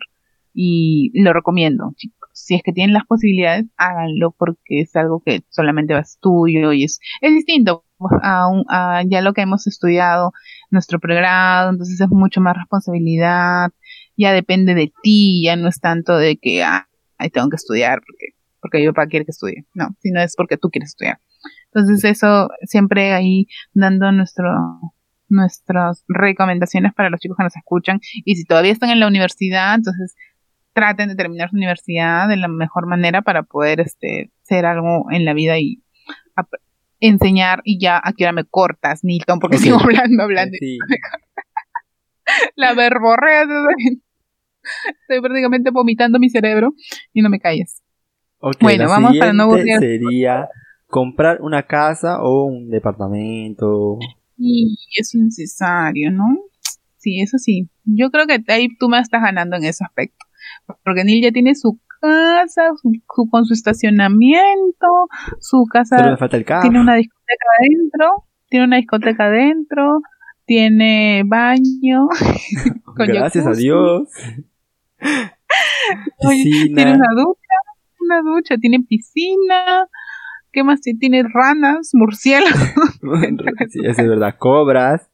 Y lo recomiendo, chicos. Si es que tienen las posibilidades, háganlo porque es algo que solamente va a estudio y es, es distinto a, a ya lo que hemos estudiado, nuestro pregrado, entonces es mucho más responsabilidad, ya depende de ti, ya no es tanto de que, ah, tengo que estudiar porque, porque mi papá quiere que estudie, no, sino es porque tú quieres estudiar. Entonces eso siempre ahí dando nuestro, nuestras recomendaciones para los chicos que nos escuchan. Y si todavía están en la universidad, entonces traten de terminar su universidad de la mejor manera para poder este ser algo en la vida y enseñar. Y ya aquí ahora me cortas, Nilton, porque sigo hablando, hablando. la verborrea Estoy prácticamente vomitando mi cerebro y no me calles. bueno, vamos para no aburrir. Sería comprar una casa o un departamento. Y es necesario, ¿no? Sí, eso sí. Yo creo que ahí tú me estás ganando en ese aspecto. Porque Neil ya tiene su casa, con su estacionamiento, su casa. Tiene una discoteca adentro. Tiene una discoteca adentro. Tiene baño. Gracias a Dios. Tiene una ducha, una ducha, tiene piscina, ¿qué más tiene? ranas, murciélagos. sí, es verdad, cobras,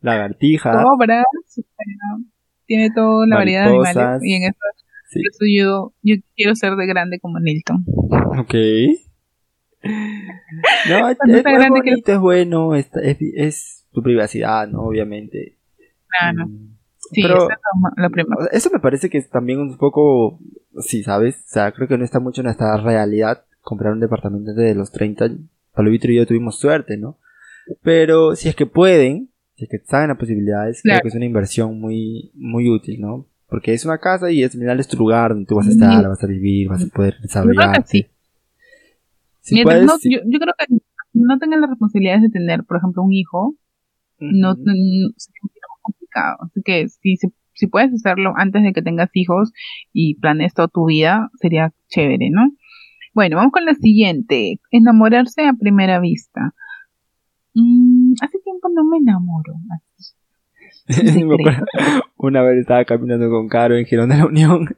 lagartijas. Cobras, tiene toda la variedad de animales y en eso, yo, yo quiero ser de grande como Nilton. Ok. No, es, es, bonito, es bueno, es, es, tu privacidad, ¿no? Obviamente. Claro. Mm. Sí, Pero, eso, eso me parece que es también un poco, sí, ¿sabes? O sea, creo que no está mucho en esta realidad comprar un departamento de los 30. Vitro y yo tuvimos suerte, ¿no? Pero si es que pueden, si es que saben las posibilidades, creo que es una inversión muy, muy útil, ¿no? Porque es una casa y es, final es tu lugar donde tú vas a estar, vas a vivir, vas a poder desarrollarte. Sí. Si puedes, no, yo, yo, creo que no tengan las responsabilidades de tener, por ejemplo, un hijo, no, no, Así que si, si puedes hacerlo antes de que tengas hijos y planees toda tu vida, sería chévere, ¿no? Bueno, vamos con la siguiente. Enamorarse a primera vista. Mm, hace tiempo no me enamoro. Una vez estaba caminando con Caro en Girón de la Unión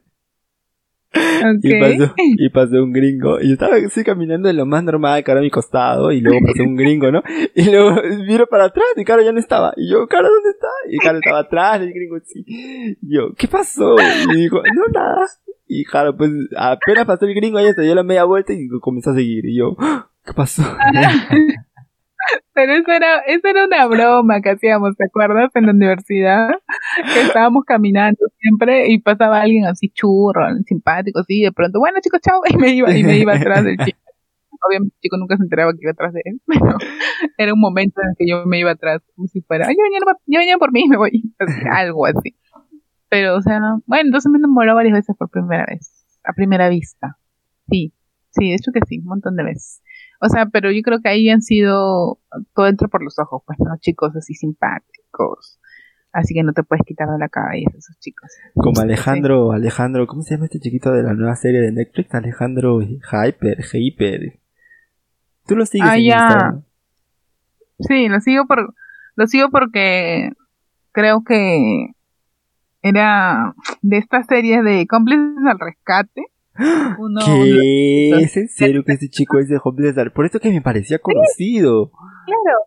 y, pasó, y pasó un gringo. Y yo estaba así caminando de lo más normal, cara a mi costado. Y luego pasó un gringo, ¿no? Y luego miro para atrás y cara ya no estaba. Y yo, cara, ¿dónde está? Y cara estaba atrás, el gringo sí. Y yo, ¿qué pasó? Y me dijo, no, nada. Y claro, pues apenas pasó el gringo, ella se dio la media vuelta y comenzó a seguir. Y yo, ¿qué pasó? Pero eso era, eso era una broma que hacíamos, ¿te acuerdas? En la universidad, que estábamos caminando siempre y pasaba alguien así churro, simpático, así, de pronto, bueno chicos, chao, y me iba, y me iba atrás del chico. Obviamente el chico nunca se enteraba que iba atrás de él, pero era un momento en el que yo me iba atrás, como si fuera, ay, ya venían, por mí, me voy, algo así. Pero, o sea, bueno, entonces me enamoró varias veces por primera vez, a primera vista. Sí, sí, de hecho que sí, un montón de veces. O sea, pero yo creo que ahí han sido, todo entra por los ojos, pues, ¿no? Chicos así simpáticos, Así que no te puedes quitar de la cabeza esos chicos. Como Alejandro, Alejandro, ¿cómo se llama este chiquito de la nueva serie de Netflix? Alejandro Hyper, Hyper. Tú lo sigues Ah, en ya. Instagram? Sí, lo sigo por lo sigo porque creo que era de estas series de cómplices al rescate. Uno, ¿Qué? ¿Es en serio que ese chico es de Homeless Dar- Por eso que me parecía conocido. Claro.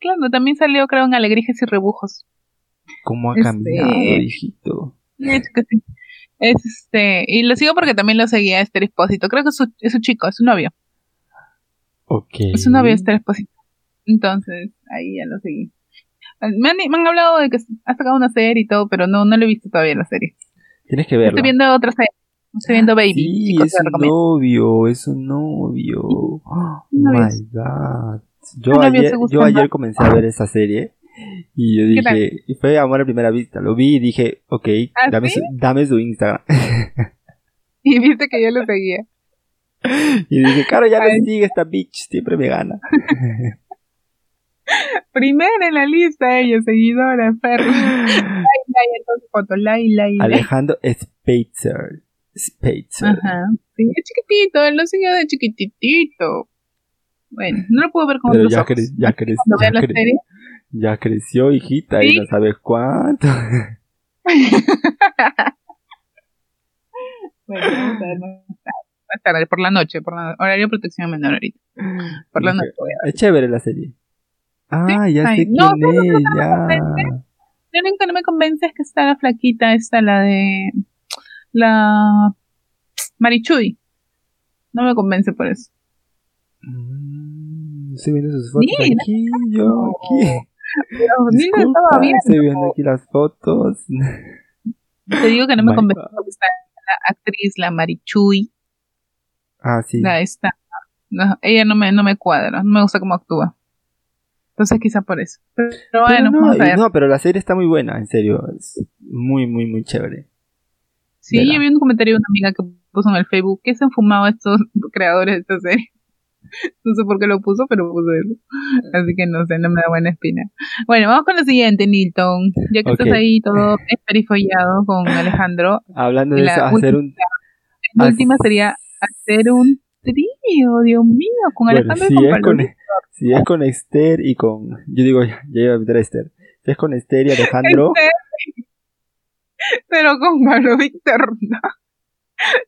Claro, también salió creo en Alegrijes y Rebujos. ¿Cómo ha Este- cambiado, hijito? Sí, es que sí. Es este, y lo sigo porque también lo seguía Esther Espósito. Creo que es su, es su chico, es su novio. Ok. Es su novio Esther Espósito. Entonces, ahí ya lo seguí. Me han, me han hablado de que ha sacado una serie y todo, pero no, no lo he visto todavía la serie. Tienes que verlo. Estoy viendo otra serie. Estoy viendo Baby. Sí, chicos, es un novio, es un novio. Oh my god. Yo ayer, yo comencé a ver esa serie y yo dije, y fue amor a primera vista. Lo vi y dije, ok, ¿Ah, dame, sí? su, dame su Instagram. Y viste que yo lo seguía. y dije, claro, ya le sigue esta bitch, siempre me gana. Primera en la lista, ella, seguidora, perro. Laila, entonces foto, Laila, Laila. Alejandro Spitzer. Spitzer. Ajá. Sí, es chiquitito, él lo siguió de chiquititito. Bueno, no lo puedo ver con Pero ya, cre- ya, cre- Cuando ya vea la cre- serie, ya creció, hijita, y Sí. no sabes cuánto. bueno, vamos a ver más tarde. Por la noche, por la horario de protección menor ahorita. Por la noche. Es chévere la serie. Ah, ya Ay, sé no, quién no, no, no, es, no, ya. Lo único que no me convence es que está la flaquita, esta, la de. La. Marichuy. No me convence por eso. Mm, Estoy viendo sus fotos Mira. aquí, yo aquí. Pero ni lo Disculpa, estaba viendo. estoy viendo aquí las fotos. Te digo que no me convence porque está la actriz, la Marichuy, Ah, sí. la esta. No, ella no me, no me cuadra, no me gusta cómo actúa. Entonces quizá por eso. Pero, Pero bueno, no, vamos a ver. no, pero la serie está muy buena, en serio. Es muy, muy, muy chévere. Sí, yo vi un comentario de una amiga que puso en el Facebook que se han fumado estos creadores de esta serie. No sé por qué lo puso, pero puso eso. Así que no sé, no me da buena espina. Bueno, vamos con lo siguiente, Nilton. Ya que estás ahí todo esperifollado con Alejandro, Hablando de eso, hacer un. la As- última sería hacer un trío, Dios mío, con Bueno, Alejandro si y con es con, si es con Esther y con. Yo digo, ya, ya iba a meter a Esther. Si es con Esther y Alejandro. Pero con Pablo Víctor, no.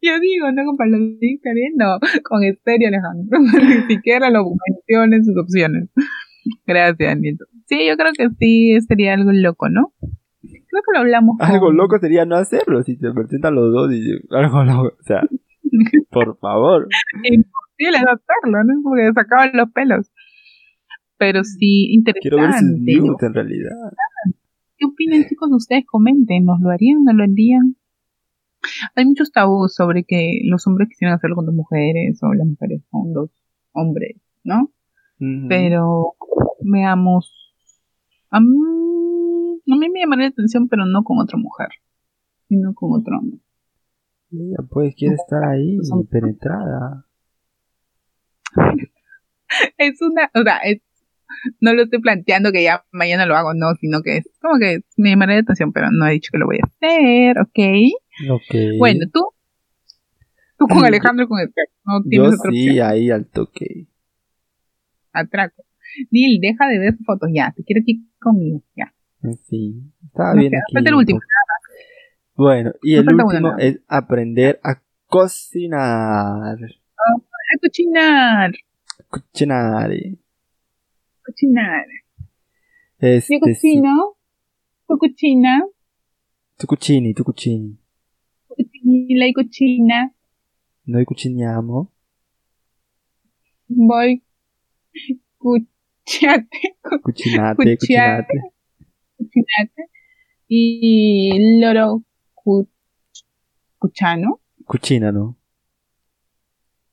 Yo digo, no con Pablo Víctor, no, con Estéreo Alejandro. Ni siquiera lo mencionen sus opciones. Gracias, Nieto. Sí, yo creo que sí sería algo loco, ¿no? Creo que lo hablamos. con- Algo loco sería no hacerlo. Si se presentan los dos y algo loco. O sea, por favor. Imposible no hacerlo, ¿no? Porque sacaban los pelos. Pero sí, interesante. Quiero ver sus nudes en realidad. ¿Qué opinan, chicos? Ustedes comenten, ¿nos lo harían? ¿No lo harían? Hay muchos tabús sobre que los hombres quisieran hacerlo con dos mujeres o las mujeres con dos hombres, ¿no? Pero veamos. A mí, a mí me llamaría la atención, pero no con otra mujer, sino con otro hombre. Ella pues quiere estar ahí, penetrada. Es una, o sea, es- no lo estoy planteando que ya mañana lo hago, no, sino que es como que me llamaría la atención, pero no he dicho que lo voy a hacer, ¿ok? Ok. Bueno, tú, tú con Alejandro y con el no yo tienes otra sí, opción. ahí al toque. Atraco. Neil, deja de ver fotos ya, te quiero aquí conmigo, ya. Estaba No bien sé, aquí. falta el último. Bueno, y No el último es aprender a cocinar. A cocinar, Cocinar. Cocinar. Este, Yo cocino, tú cocinas, Sí. Tu cucini, tu cucini. y lei cocina, Noi cuciniamo. voy, cuciate, Cucinate, cucinate. cucinate, y loro cu, cuchano, Cucinano.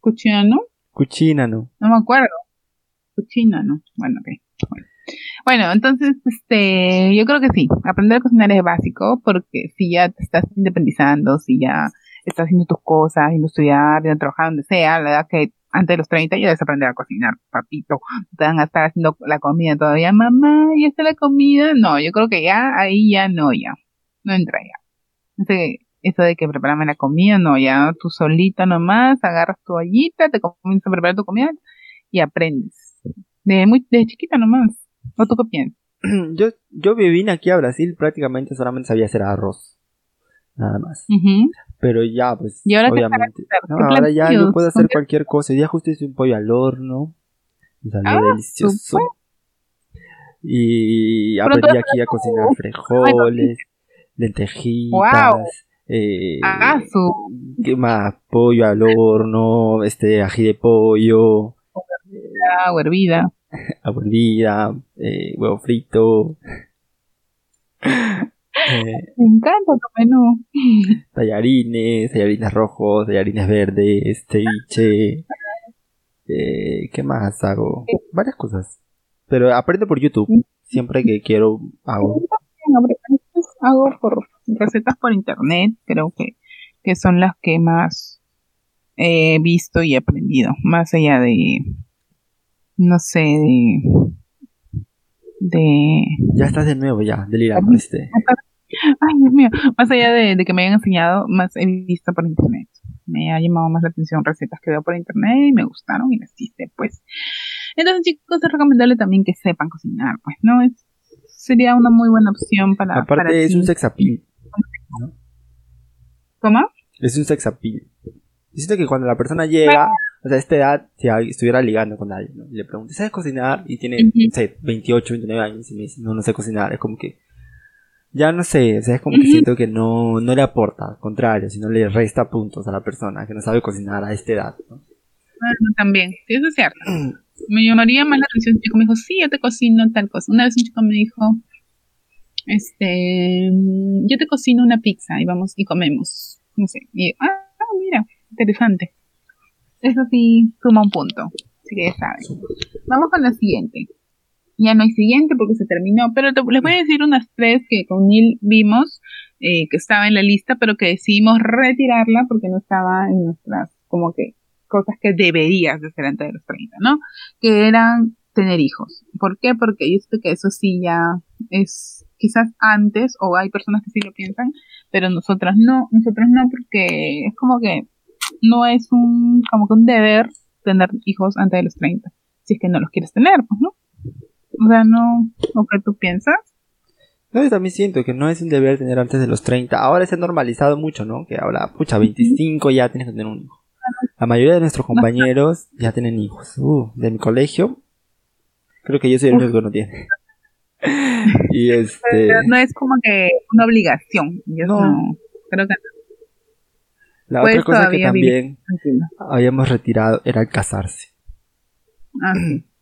cuciano, Cucinano. no me acuerdo, cucina, ¿no? Bueno, ok. Bueno. Entonces, este, yo creo que sí, aprender a cocinar es básico, porque si ya te estás independizando, si ya estás haciendo tus cosas, yendo a estudiar, yendo a trabajar donde sea, la edad que antes de los 30 ya debes aprender a cocinar, papito. Te van a estar haciendo la comida todavía, mamá, ¿ya está la comida? No, yo creo que ya, ahí ya no, ya. No entra ya. eso de que preparame la comida, no, ya tú solita nomás, agarras tu ollita, te comienzas a preparar tu comida y aprendes. De muy, de chiquita nomás. ¿O tú qué piensas? Yo, yo vine aquí a Brasil prácticamente solamente sabía hacer arroz. Nada más. Pero ya, pues, obviamente. ahora ya yo puedo hacer cualquier cosa. Ya justo hice un pollo al horno. Y salió ah, delicioso. Y aprendí aquí a cocinar frijoles, lentejitas. Eh, ah, ¿Qué más? Pollo al horno, este, ají de pollo. Agua hervida. Agua hervida, eh, huevo frito. Eh, Me encanta tu menú. Tallarines, tallarines rojos, tallarines verdes, ceviche. Eh, ¿Qué más hago? Varias cosas. Pero aprendo por YouTube. Siempre que quiero hago. Hago por recetas por internet. Creo que, que son las que más he visto y aprendido. Más allá de, no sé, de de... Ya estás de nuevo, ya, delirando este. Ay, Dios mío, más allá de, que me hayan enseñado, más he visto por internet. Me ha llamado más la atención recetas que veo por internet y me gustaron y las hice, pues. Entonces, chicos, es recomendable también que sepan cocinar, pues, ¿no? Es, sería una muy buena opción para... Aparte es un sex appeal. ¿Cómo? Es un sex appeal. Siento que cuando la persona llega, o sea, a esta edad, si estuviera ligando con alguien, ¿no? Le pregunto, ¿sabes cocinar? Y tiene, no sé, 28, 29 años y me dice, no, no sé cocinar. Es como que, ya no sé, o sea, es como que siento que no, no le aporta, al contrario, sino le resta puntos a la persona que no sabe cocinar a esta edad, ¿no? Bueno, también, sí, eso es cierto. me llamaría más la atención un chico me dijo, sí, yo te cocino tal cosa. Una vez un chico me dijo, este, yo te cocino una pizza y vamos y comemos. No sé. Y, ah, mira, interesante. Eso sí suma un punto. Así que ya saben. Vamos con la siguiente. Ya no hay siguiente porque se terminó, pero les voy a decir unas tres que con Neil vimos eh, que estaba en la lista, pero que decidimos retirarla porque no estaba en nuestras, como que, cosas que deberías de hacer antes de los 30, ¿no? Que eran tener hijos. ¿Por qué? Porque yo sé que eso sí ya es quizás antes, o hay personas que sí lo piensan, pero nosotras no, nosotros no, porque es como que no es un, como que un deber tener hijos antes de los 30, si es que no los quieres tener, pues, ¿no? O sea, no, ¿o qué tú piensas? No, yo también siento que no es un deber tener antes de los 30. Ahora se ha normalizado mucho, ¿no? Que ahora, pucha, 25 ya tienes que tener un hijo. La mayoría de nuestros compañeros ya tienen hijos. Uh, de mi colegio, creo que yo soy el único que no tiene. y este... no es como que una obligación. Yo no. creo que La otra cosa que también habíamos retirado era casarse. Ah, sí.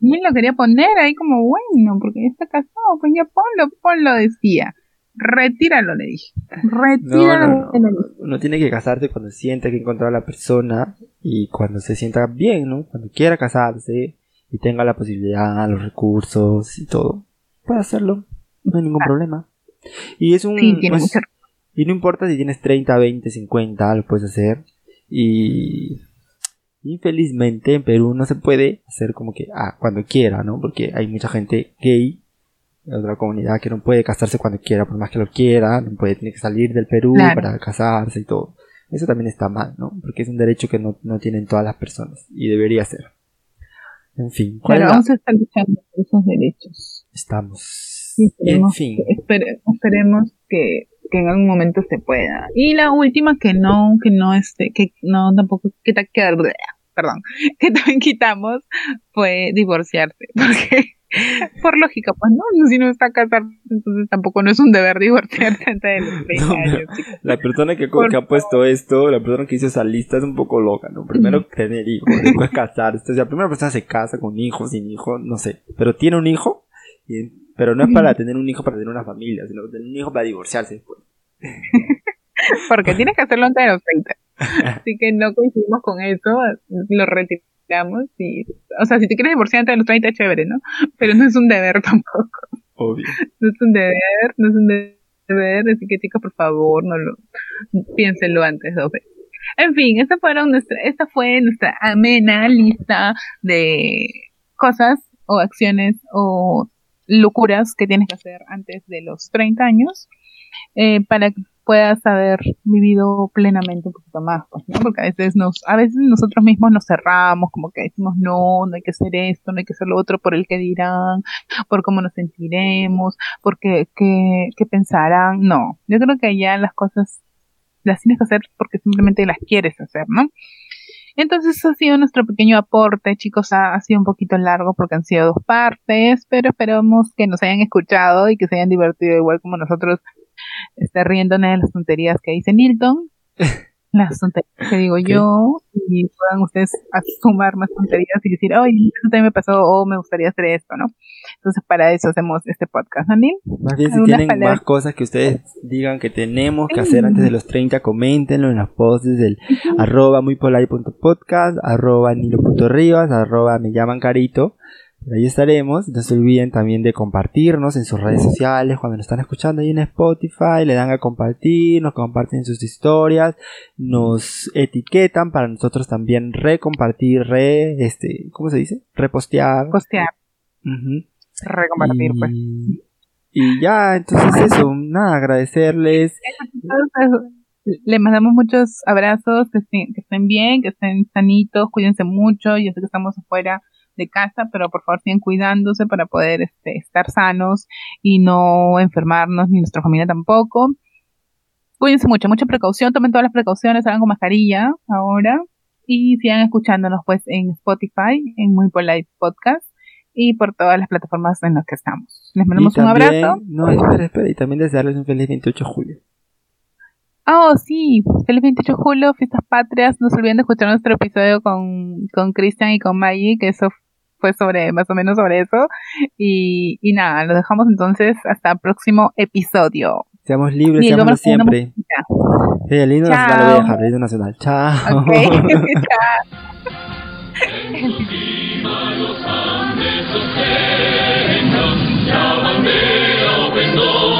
Y él lo quería poner ahí como bueno, porque ya está casado, pues ya ponlo, ponlo, decía. Retíralo, le dije. Retíralo. No, no, tiene que casarse cuando siente que encontró a la persona y cuando se sienta bien, ¿no? Cuando quiera casarse y tenga la posibilidad, los recursos y todo. Puede hacerlo, no hay ningún problema. Y es un... Pues, y no importa si tienes 30, 20, 50, lo puedes hacer. Y infelizmente en Perú no se puede hacer como que, ah, cuando quiera, ¿no? Porque hay mucha gente gay de otra comunidad que no puede casarse cuando quiera, por más que lo quiera, no puede, tener que salir del Perú para casarse y todo. Eso también está mal, ¿no? Porque es un derecho que no, tienen todas las personas y debería ser. En fin. ¿cuál Pero vamos a estar luchando por esos derechos. Estamos. en fin. esperemos que que en algún momento se pueda. Y la última que no, que no este, que no tampoco, que, que perdón, que también quitamos fue divorciarse, porque por lógica, pues no, si no está casado, entonces tampoco no es un deber divorciarse antes de los 30 años. La persona que, que, ha puesto esto, la persona que hizo esa lista es un poco loca, ¿no? Primero tener hijos, después casarse. O sea, la primera persona se casa con hijos, sin hijos, no sé, pero tiene un hijo y pero no es para tener un hijo para tener una familia, sino para tener un hijo para divorciarse después. Porque tienes que hacerlo antes de los 30. Así que no coincidimos con eso, lo retiramos y, o sea, si te quieres divorciar antes de los 30 chévere, ¿no? Pero no es un deber tampoco. Obvio. No es un deber, no es un deber, así que chicos, por favor, no lo, piénsenlo antes dos veces. En fin, esta, fueron nuestra, esta fue nuestra amena lista de cosas o acciones o locuras que tienes que hacer antes de los 30 años eh, para que puedas haber vivido plenamente un poquito más, pues. Porque a veces nos, a veces nosotros mismos nos cerramos, como que decimos no, no hay que hacer esto, no hay que hacer lo otro por el que dirán, por cómo nos sentiremos, porque qué, qué pensarán, no. Yo creo que ya las cosas las tienes que hacer porque simplemente las quieres hacer, ¿no? Entonces, ha sido nuestro pequeño aporte, chicos. Ha, sido un poquito largo porque han sido dos partes, pero esperamos que nos hayan escuchado y que se hayan divertido igual como nosotros, está riendo de las tonterías que dice Nilton. las tonterías que digo yo y puedan ustedes sumar más tonterías y decir, ay, eso también me pasó o me gustaría hacer esto, ¿no? Entonces para eso hacemos este podcast, Anil. Más bien si tienen más cosas que ustedes digan que tenemos que hacer antes de los 30, coméntenlo en los posts del arroba muypolai.podcast, arroba nilo.rivas, arroba me llaman carito ahí estaremos. No se olviden también de compartirnos en sus redes sociales. Cuando nos están escuchando ahí en Spotify, le dan a compartir, nos comparten sus historias, nos etiquetan para nosotros también recompartir, re, este, ¿cómo se dice? Repostear. Postear. Recompartir, pues. Y ya, entonces eso, nada, agradecerles. Le mandamos muchos abrazos, que estén, que estén bien, que estén sanitos, cuídense mucho, yo sé que estamos afuera de casa, pero por favor sigan cuidándose para poder este, estar sanos y no enfermarnos, ni nuestra familia tampoco. Cuídense mucho, mucha precaución, tomen todas las precauciones, hagan con mascarilla ahora y sigan escuchándonos pues en Spotify, en Muy Polite Podcast y por todas las plataformas en las que estamos. Les mandamos un abrazo. No, espera, espera, y también desearles un feliz 28 de julio. Oh, sí, feliz 28 de julio, fiestas patrias. No se olviden de escuchar nuestro episodio con, con Cristian y con Maggie, que eso fue sobre, más o menos sobre eso. Y, y nada, lo dejamos entonces hasta el próximo episodio. Seamos libres, seamos siempre. Sí, el himno nacional lo voy a dejar, el himno nacional. Chao. Okay. Chao.